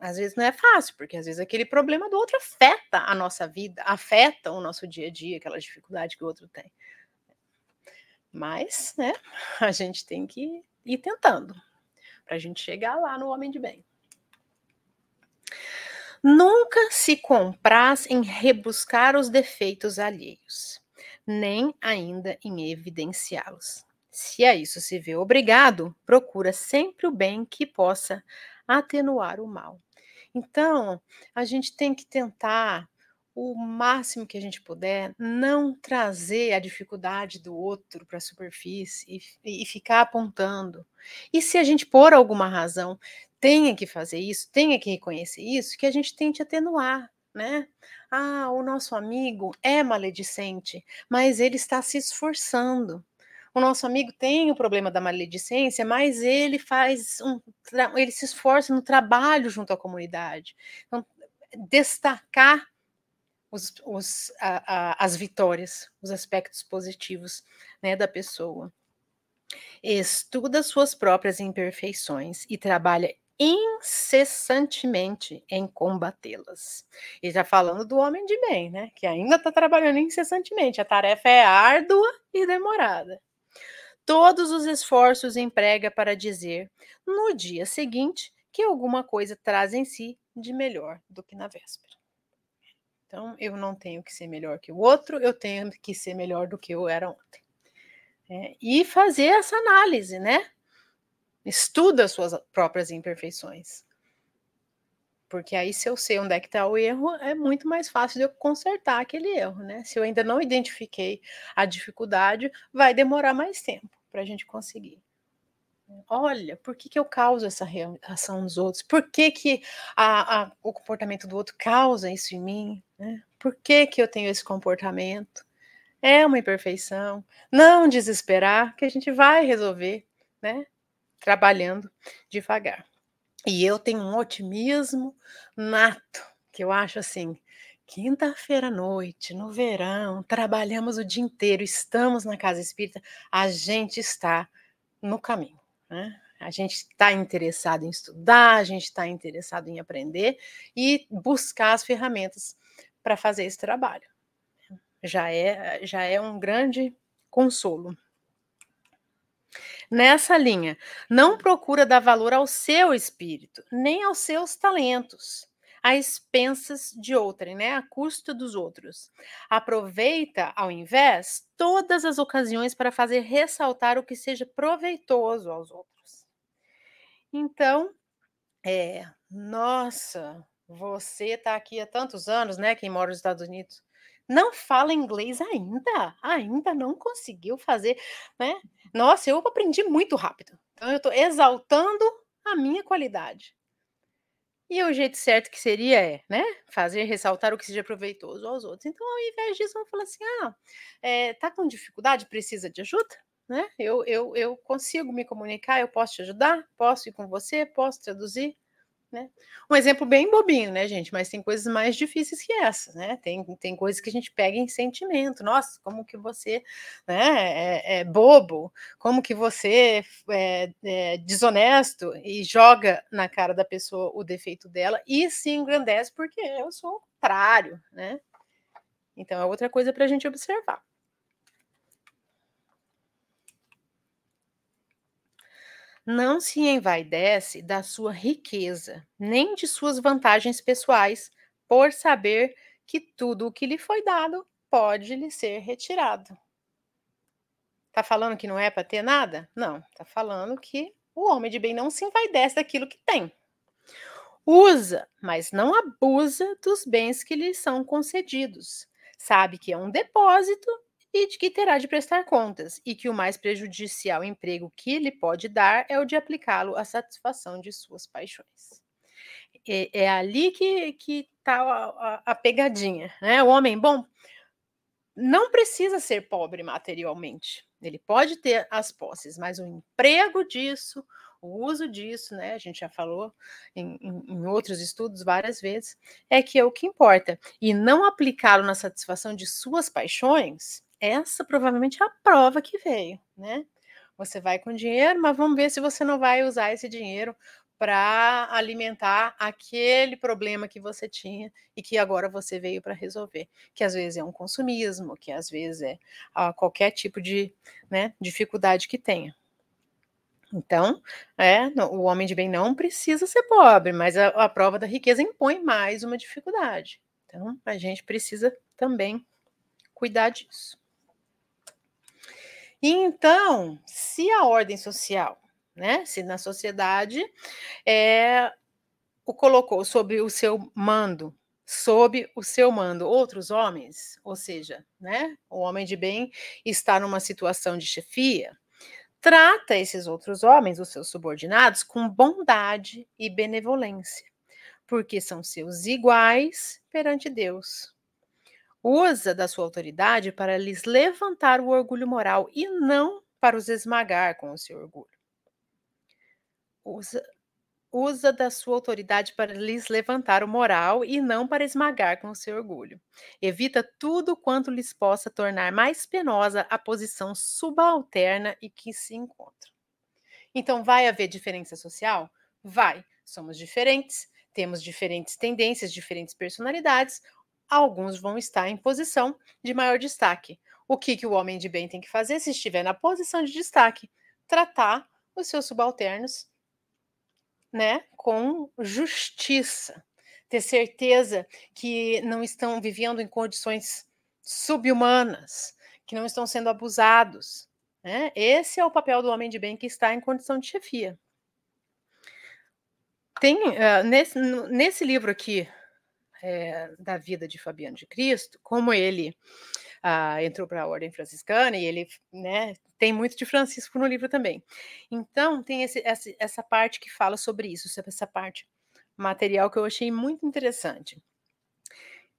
às vezes não é fácil, porque às vezes aquele problema do outro afeta a nossa vida, afeta o nosso dia a dia, aquela dificuldade que o outro tem. Mas, né, a gente tem que ir tentando para a gente chegar lá no homem de bem. Nunca se compraz em rebuscar os defeitos alheios nem ainda em evidenciá-los. Se a isso se vê obrigado, procura sempre o bem que possa atenuar o mal. Então, a gente tem que tentar o máximo que a gente puder, não trazer a dificuldade do outro para a superfície e, e, ficar apontando. E se a gente, por alguma razão, tenha que fazer isso, tenha que reconhecer isso, que a gente tente atenuar, né? Ah, o nosso amigo é maledicente, mas ele está se esforçando. O nosso amigo tem o problema da maledicência, mas ele faz um, ele se esforça no trabalho junto à comunidade. Então, destacar os, os, a, a, as vitórias, os aspectos positivos né, da pessoa. Estuda suas próprias imperfeições e trabalha incessantemente em combatê-las. E já falando do homem de bem, né? Que ainda está trabalhando incessantemente. A tarefa é árdua e demorada. Todos os esforços emprega para dizer, no dia seguinte, que alguma coisa traz em si de melhor do que na véspera. Então, eu não tenho que ser melhor que o outro, eu tenho que ser melhor do que eu era ontem. É, e fazer essa análise, né? Estuda as suas próprias imperfeições. Porque aí, se eu sei onde é que está o erro, é muito mais fácil de eu consertar aquele erro, né? Se eu ainda não identifiquei a dificuldade, vai demorar mais tempo para a gente conseguir. Olha, por que, que eu causo essa reação nos outros? Por que, que a, a, o comportamento do outro causa isso em mim? Né? Por que, que eu tenho esse comportamento? É uma imperfeição. Não desesperar, que a gente vai resolver, né? Trabalhando devagar. E eu tenho um otimismo nato, que eu acho assim, quinta-feira à noite, no verão, trabalhamos o dia inteiro, estamos na casa espírita, a gente está no caminho. Né? A gente está interessado em estudar, a gente está interessado em aprender e buscar as ferramentas para fazer esse trabalho. Já é, já é um grande consolo. Nessa linha, não procura dar valor ao seu espírito, nem aos seus talentos, a expensas de outrem, né? A custa dos outros. Aproveita, ao invés, todas as ocasiões para fazer ressaltar o que seja proveitoso aos outros. Então, é, nossa, você está aqui há tantos anos, né? Quem mora nos Estados Unidos não fala inglês ainda, ainda não conseguiu fazer, né? Nossa, eu aprendi muito rápido. Então eu estou exaltando a minha qualidade. E o jeito certo que seria é, né, fazer ressaltar o que seja proveitoso aos outros. Então, ao invés disso, vamos falar assim: ah, é, tá com dificuldade, precisa de ajuda? Né? Eu, eu, eu consigo me comunicar, eu posso te ajudar, posso ir com você, posso traduzir. Né? Um exemplo bem bobinho, né, gente? Mas tem coisas mais difíceis que essa, né? Tem, tem coisas que a gente pega em sentimento. Nossa, como que você né, é, é bobo, como que você é, é, desonesto e joga na cara da pessoa o defeito dela e se engrandece porque eu sou o contrário, né? Então é outra coisa para a gente observar. Não se envaidece da sua riqueza, nem de suas vantagens pessoais, por saber que tudo o que lhe foi dado pode lhe ser retirado. Tá falando que não é para ter nada? Não, tá falando que o homem de bem não se envaidece daquilo que tem. Usa, mas não abusa dos bens que lhe são concedidos. Sabe que é um depósito e de que terá de prestar contas, e que o mais prejudicial emprego que lhe pode dar é o de aplicá-lo à satisfação de suas paixões. É, é ali que está a, a, a pegadinha, né? O homem bom não precisa ser pobre materialmente. Ele pode ter as posses, mas o emprego disso, o uso disso, né? A gente já falou em, em, em outros estudos várias vezes, é que é o que importa. E não aplicá-lo na satisfação de suas paixões essa provavelmente é a prova que veio, né? Você vai com dinheiro, mas vamos ver se você não vai usar esse dinheiro para alimentar aquele problema que você tinha e que agora você veio para resolver, que às vezes é um consumismo, que às vezes é ah, qualquer tipo de né, dificuldade que tenha. Então, é, o homem de bem não precisa ser pobre, mas a, a prova da riqueza impõe mais uma dificuldade. Então, a gente precisa também cuidar disso. Então, se a ordem social, né, se na sociedade é, o colocou sob o seu mando, sob o seu mando outros homens, ou seja, né, o homem de bem está numa situação de chefia, trata esses outros homens, os seus subordinados, com bondade e benevolência, porque são seus iguais perante Deus usa da sua autoridade para lhes levantar o orgulho moral e não para os esmagar com o seu orgulho. Usa, usa da sua autoridade para lhes levantar o moral e não para esmagar com o seu orgulho. Evita tudo quanto lhes possa tornar mais penosa a posição subalterna e que se encontra. Então, vai haver diferença social? Vai. Somos diferentes, temos diferentes tendências, diferentes personalidades alguns vão estar em posição de maior destaque. O que, que o homem de bem tem que fazer se estiver na posição de destaque? Tratar os seus subalternos né, com justiça. Ter certeza que não estão vivendo em condições subhumanas, que não estão sendo abusados. Né? Esse é o papel do homem de bem que está em condição de chefia. Tem uh, nesse, nesse livro aqui, é, da vida de Fabiano de Cristo, como ele ah, entrou para a ordem franciscana e ele né, tem muito de Francisco no livro também. Então, tem esse, essa, essa parte que fala sobre isso, essa parte material que eu achei muito interessante.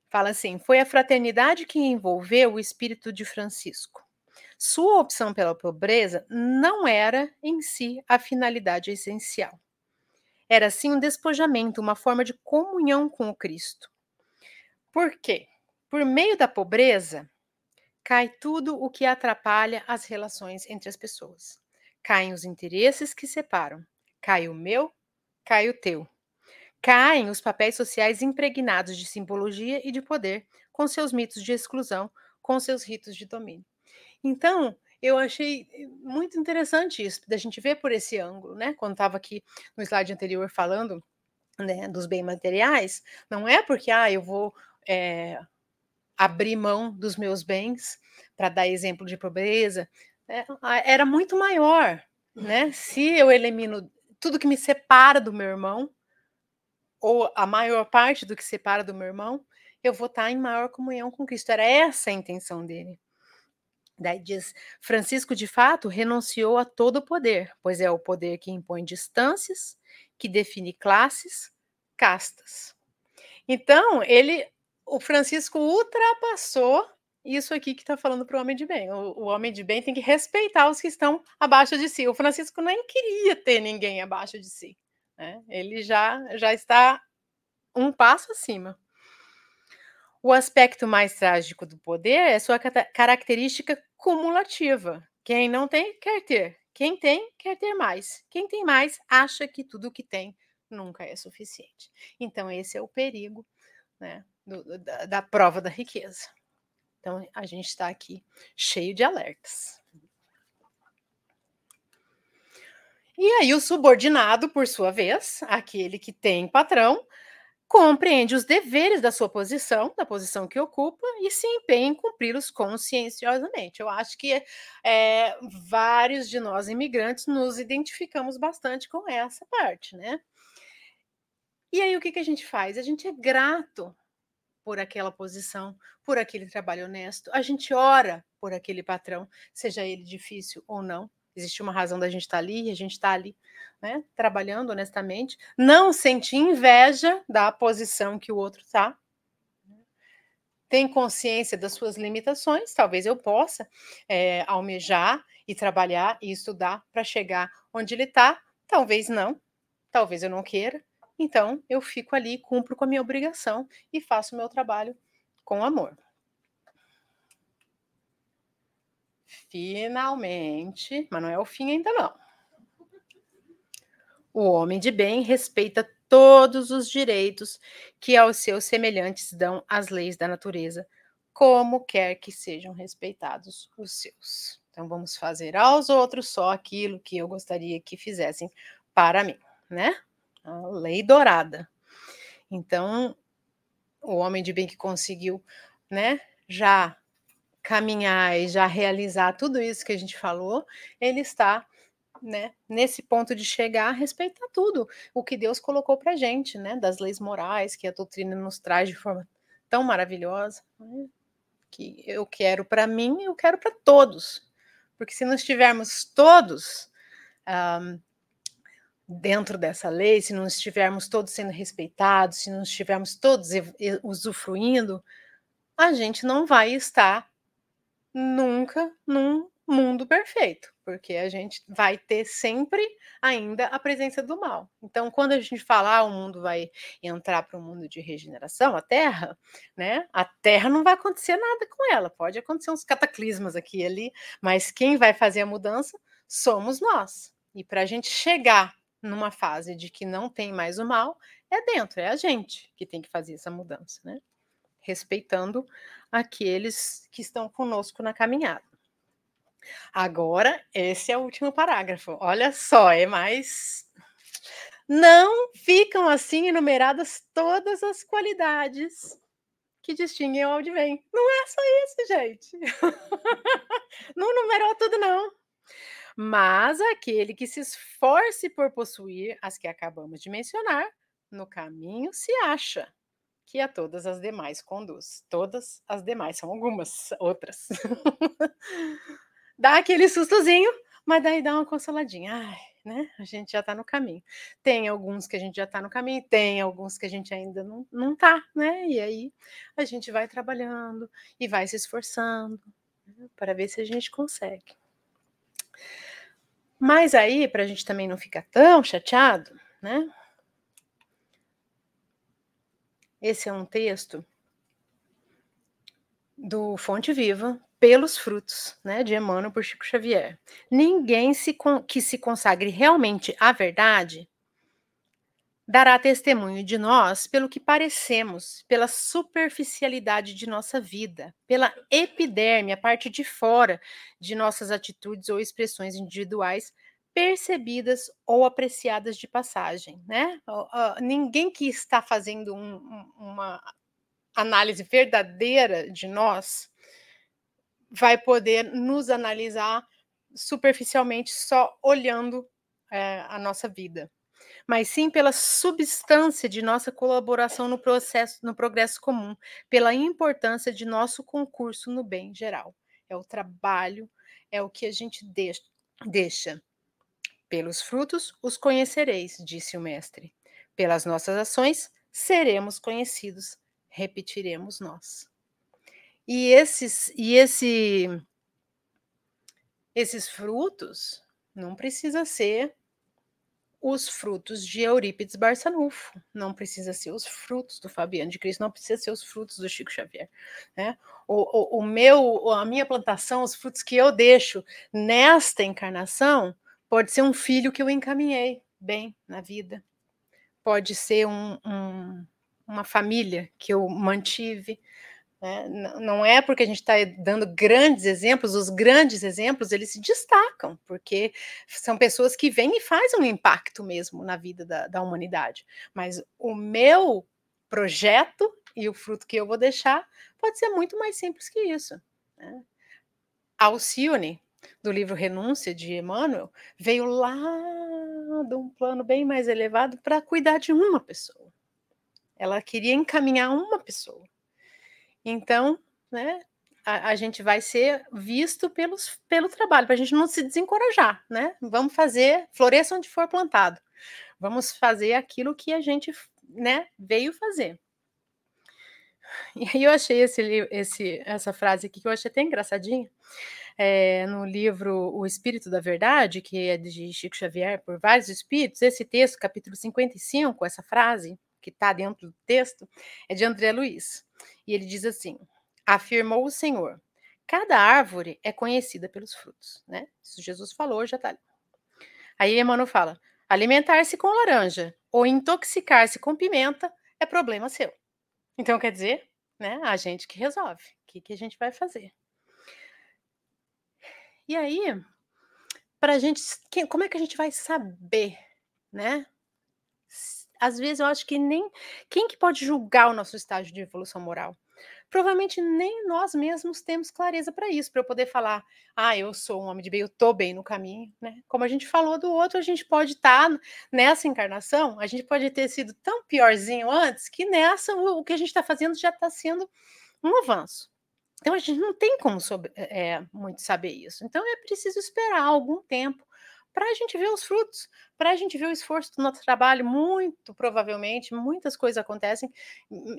Fala assim: foi a fraternidade que envolveu o espírito de Francisco. Sua opção pela pobreza não era em si a finalidade essencial. Era sim um despojamento, uma forma de comunhão com o Cristo. Por quê? Por meio da pobreza, cai tudo o que atrapalha as relações entre as pessoas. Caem os interesses que separam, Cai o meu, cai o teu. Caem os papéis sociais impregnados de simbologia e de poder, com seus mitos de exclusão, com seus ritos de domínio. Então, eu achei muito interessante isso, da gente ver por esse ângulo, né? Quando estava aqui no slide anterior falando né, dos bens materiais, não é porque ah, eu vou é, abrir mão dos meus bens para dar exemplo de pobreza, é, era muito maior, né? Se eu elimino tudo que me separa do meu irmão, ou a maior parte do que separa do meu irmão, eu vou estar em maior comunhão com Cristo. Era essa a intenção dele. Daí diz: Francisco, de fato, renunciou a todo o poder, pois é o poder que impõe distâncias, que define classes, castas. Então, ele, o Francisco ultrapassou isso aqui que está falando para o homem de bem. O, o, homem de bem tem que respeitar os que estão abaixo de si. O Francisco nem queria ter ninguém abaixo de si. Né? Ele já, já está um passo acima. O aspecto mais trágico do poder é sua característica cumulativa. Quem não tem, quer ter. Quem tem, quer ter mais. Quem tem mais, acha que tudo que tem nunca é suficiente. Então, esse é o perigo né, do, da, da prova da riqueza. Então, a gente está aqui cheio de alertas. E aí, o subordinado, por sua vez, aquele que tem patrão, compreende os deveres da sua posição, da posição que ocupa, e se empenha em cumpri-los conscienciosamente. Eu acho que é, vários de nós imigrantes nos identificamos bastante com essa parte, né? E aí, o que, que a gente faz? A gente é grato por aquela posição, por aquele trabalho honesto. A gente ora por aquele patrão, seja ele difícil ou não. Existe uma razão da gente estar tá ali e a gente está ali, né, trabalhando honestamente. Não sentir inveja da posição que o outro está. Tem consciência das suas limitações. Talvez eu possa é, almejar e trabalhar e estudar para chegar onde ele está. Talvez não. Talvez eu não queira. Então, eu fico ali, cumpro com a minha obrigação e faço o meu trabalho com amor. Finalmente, mas não é o fim ainda não. O homem de bem respeita todos os direitos que aos seus semelhantes dão as leis da natureza, como quer que sejam respeitados os seus. Então vamos fazer aos outros só aquilo que eu gostaria que fizessem para mim, né? a lei dourada. Então, o homem de bem que conseguiu, né, já caminhar e já realizar tudo isso que a gente falou, ele está, né, nesse ponto de chegar a respeitar tudo o que Deus colocou para gente, né, das leis morais que a doutrina nos traz de forma tão maravilhosa, né, que eu quero para mim, eu quero para todos, porque se não estivermos todos um, dentro dessa lei, se não estivermos todos sendo respeitados, se não estivermos todos usufruindo, a gente não vai estar nunca num mundo perfeito, porque a gente vai ter sempre ainda a presença do mal. Então, quando a gente falar ah, o mundo vai entrar para um mundo de regeneração, a Terra, né? A Terra não vai acontecer nada com ela, pode acontecer uns cataclismas aqui e ali, mas quem vai fazer a mudança somos nós. E para a gente chegar numa fase de que não tem mais o mal, é dentro, é a gente que tem que fazer essa mudança, né? Respeitando aqueles que estão conosco na caminhada. Agora, esse é o último parágrafo. Olha só, é mais. Não ficam assim enumeradas todas as qualidades que distinguem o bem. Não é só isso, gente. não numerou tudo, não mas aquele que se esforce por possuir as que acabamos de mencionar, no caminho se acha, que a todas as demais conduz. Todas as demais, são algumas outras. dá aquele sustozinho, mas daí dá uma consoladinha. Ai, né? A gente já está no caminho. Tem alguns que a gente já está no caminho, tem alguns que a gente ainda não, não tá, né? E aí a gente vai trabalhando e vai se esforçando né? para ver se a gente consegue. Mas aí, para a gente também não ficar tão chateado, né? Esse é um texto do Fonte Viva, pelos frutos, né, de Emmanuel por Chico Xavier. Ninguém se que se consagre realmente à verdade dará testemunho de nós pelo que parecemos, pela superficialidade de nossa vida, pela epiderme, a parte de fora de nossas atitudes ou expressões individuais percebidas ou apreciadas de passagem, né? Ninguém que está fazendo um, uma análise verdadeira de nós vai poder nos analisar superficialmente só olhando é, a nossa vida, mas sim pela substância de nossa colaboração no processo, no progresso comum, pela importância de nosso concurso no bem geral. É o trabalho, é o que a gente deixa. Pelos frutos os conhecereis, disse o mestre. Pelas nossas ações seremos conhecidos, repetiremos nós. E esses e esse esses frutos não precisa ser os frutos de Eurípides Barçanufo, não precisa ser os frutos do Fabiano de Cristo, não precisa ser os frutos do Chico Xavier. Né? O, o, o meu, a minha plantação, os frutos que eu deixo nesta encarnação, pode ser um filho que eu encaminhei bem na vida, pode ser um, um, uma família que eu mantive, né? Não é porque a gente está dando grandes exemplos, os grandes exemplos eles se destacam, porque são pessoas que vêm e fazem um impacto mesmo na vida da, da humanidade. Mas o meu projeto e o fruto que eu vou deixar pode ser muito mais simples que isso. Né? Alcione, do livro Renúncia de Emmanuel, veio lá de um plano bem mais elevado para cuidar de uma pessoa. Ela queria encaminhar uma pessoa. Então, né, a, a, gente vai ser visto pelos, pelo trabalho, para a gente não se desencorajar, né? Vamos fazer, floresça onde for plantado. Vamos fazer aquilo que a gente né, veio fazer. E aí eu achei esse, esse, essa frase aqui que eu achei até engraçadinha. É, no livro O Espírito da Verdade, que é de Chico Xavier, por vários espíritos, esse texto, capítulo 55, essa frase que está dentro do texto, é de André Luiz. E ele diz assim: afirmou o Senhor, cada árvore é conhecida pelos frutos, né? Isso Jesus falou, já está ali. Aí Emmanuel fala: alimentar-se com laranja ou intoxicar-se com pimenta é problema seu. Então quer dizer, né? A gente que resolve. O que, que a gente vai fazer? E aí, para a gente, como é que a gente vai saber, né? às vezes eu acho que nem quem que pode julgar o nosso estágio de evolução moral? Provavelmente nem nós mesmos temos clareza para isso, para eu poder falar, ah, eu sou um homem de bem, eu estou bem no caminho, né? Como a gente falou do outro, a gente pode estar tá nessa encarnação, a gente pode ter sido tão piorzinho antes que nessa o, que a gente está fazendo já está sendo um avanço. Então a gente não tem como sobre, é, muito saber isso. Então é preciso esperar algum tempo para a gente ver os frutos, para a gente ver o esforço do nosso trabalho. Muito provavelmente, muitas coisas acontecem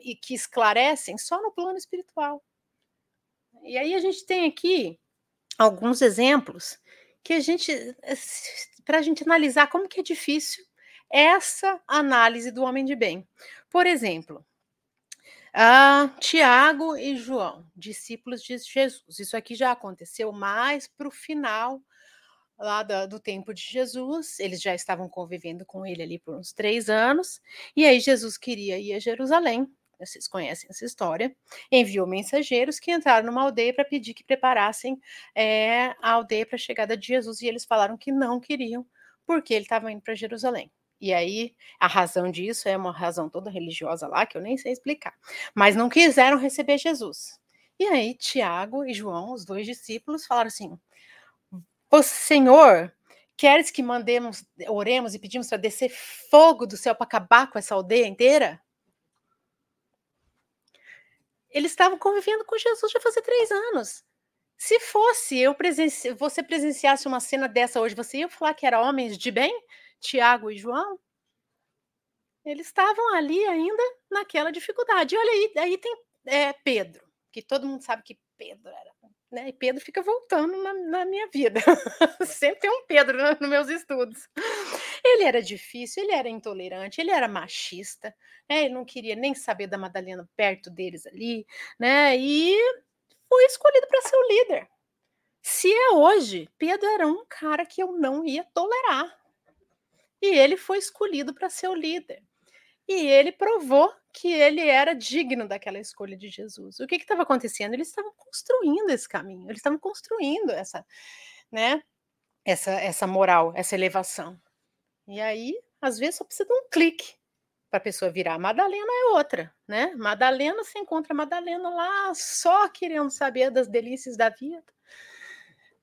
e que esclarecem só no plano espiritual. E aí a gente tem aqui alguns exemplos que a gente, para a gente analisar como que é difícil essa análise do homem de bem. Por exemplo, Tiago e João, discípulos de Jesus. Isso aqui já aconteceu mais para o final lá da, do tempo de Jesus, eles já estavam convivendo com ele ali por uns três anos, e aí Jesus queria ir a Jerusalém, vocês conhecem essa história, enviou mensageiros que entraram numa aldeia para pedir que preparassem é, a aldeia para a chegada de Jesus, e eles falaram que não queriam, porque ele estava indo para Jerusalém. E aí, a razão disso é uma razão toda religiosa lá, que eu nem sei explicar. Mas não quiseram receber Jesus. E aí, Tiago e João, os dois discípulos, falaram assim: o Senhor, queres que mandemos, oremos e pedimos para descer fogo do céu para acabar com essa aldeia inteira? Eles estavam convivendo com Jesus já fazia três anos. Se fosse eu presenci você presenciasse uma cena dessa hoje, você ia falar que era homens de bem, Tiago e João? Eles estavam ali ainda naquela dificuldade. E olha aí, aí tem é, Pedro, que todo mundo sabe que Pedro era né? E Pedro fica voltando na, na minha vida. Sempre tem um Pedro nos no meus estudos. Ele era difícil, ele era intolerante, ele era machista, né? Ele não queria nem saber da Madalena perto deles ali, né? E o escolhido para ser o líder. Se é hoje, Pedro era um cara que eu não ia tolerar. E ele foi escolhido para ser o líder. E ele provou que ele era digno daquela escolha de Jesus. O que estava acontecendo? Eles estavam construindo esse caminho, eles estavam construindo essa, né, essa, essa moral, essa elevação. E aí, às vezes, só precisa de um clique para a pessoa virar. Madalena é outra, né? Madalena, se encontra Madalena lá só querendo saber das delícias da vida.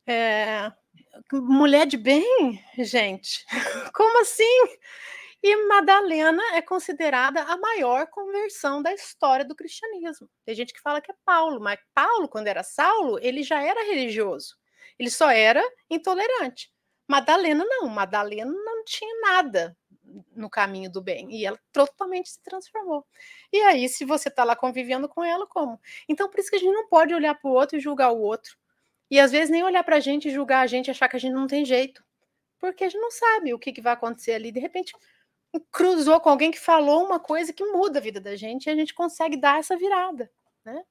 É, mulher de bem, gente, como assim? E Madalena é considerada a maior conversão da história do cristianismo. Tem gente que fala que é Paulo, mas Paulo, quando era Saulo, ele já era religioso. Ele só era intolerante. Madalena não, Madalena não tinha nada no caminho do bem e ela totalmente se transformou. E aí, se você está lá convivendo com ela, como? Então, por isso que a gente não pode olhar para o outro e julgar o outro. E às vezes nem olhar para a gente e julgar a gente achar que a gente não tem jeito. Porque a gente não sabe o que, que vai acontecer ali. De repente, cruzou com alguém que falou uma coisa que muda a vida da gente e a gente consegue dar essa virada, né?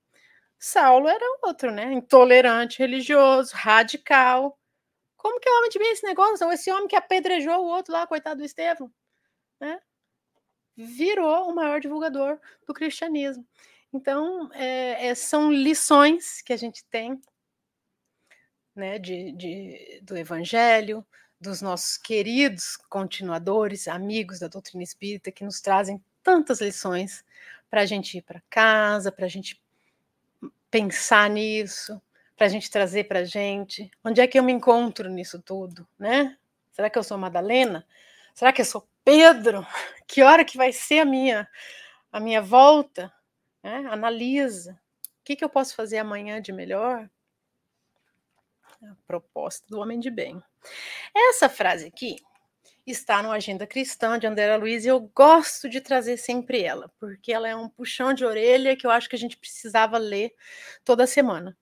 Saulo era outro, né? Intolerante, religioso, radical. Como que é homem de bem esse negócio? Ou esse homem que apedrejou o outro lá, coitado do Estevão, né? Virou o maior divulgador do cristianismo. Então, é, é, são lições que a gente tem né, de, de, do Evangelho, dos nossos queridos continuadores, amigos da doutrina espírita, que nos trazem tantas lições para a gente ir para casa, para a gente pensar nisso, para a gente trazer para a gente. Onde é que eu me encontro nisso tudo, né? Será que eu sou Madalena? Será que eu sou Pedro? Que hora que vai ser a minha a minha volta? Né? Analisa. O que, que eu posso fazer amanhã de melhor? A proposta do homem de bem. Essa frase aqui está no Agenda Cristã de Andréa Luiz e eu gosto de trazer sempre ela, porque ela é um puxão de orelha que eu acho que a gente precisava ler toda semana.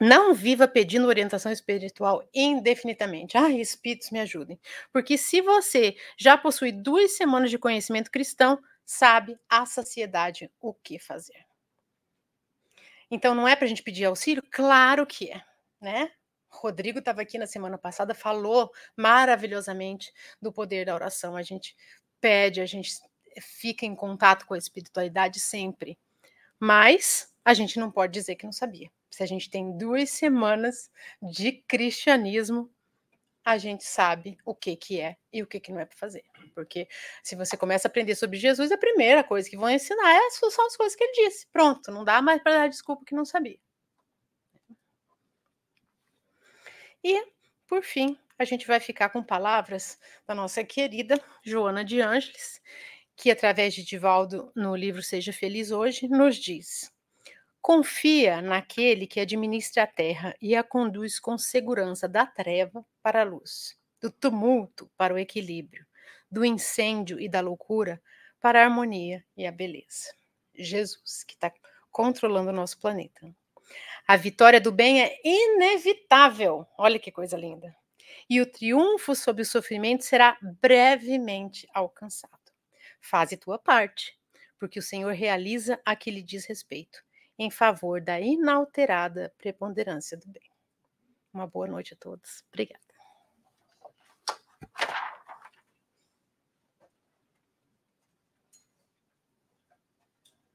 Não viva pedindo orientação espiritual indefinidamente. Ah, espíritos me ajudem. Porque se você já possui duas semanas de conhecimento cristão, sabe a saciedade o que fazer. Então não é para a gente pedir auxílio? Claro que é, né? Rodrigo estava aqui na semana passada, falou maravilhosamente do poder da oração. A gente pede, a gente fica em contato com a espiritualidade sempre. Mas a gente não pode dizer que não sabia. Se a gente tem duas semanas de cristianismo, a gente sabe o que, que é e o que, que não é para fazer. Porque se você começa a aprender sobre Jesus, a primeira coisa que vão ensinar é, são as coisas que ele disse. Pronto, não dá mais para dar desculpa que não sabia. E, por fim, a gente vai ficar com palavras da nossa querida Joana de Ângeles, que, através de Divaldo, no livro Seja Feliz Hoje, nos diz: Confia naquele que administra a terra e a conduz com segurança da treva para a luz, do tumulto para o equilíbrio, do incêndio e da loucura para a harmonia e a beleza. Jesus, que está controlando o nosso planeta. A vitória do bem é inevitável. Olha que coisa linda. E o triunfo sobre o sofrimento será brevemente alcançado. Faze tua parte, porque o Senhor realiza a que lhe diz respeito, em favor da inalterada preponderância do bem. Uma boa noite a todos. Obrigada.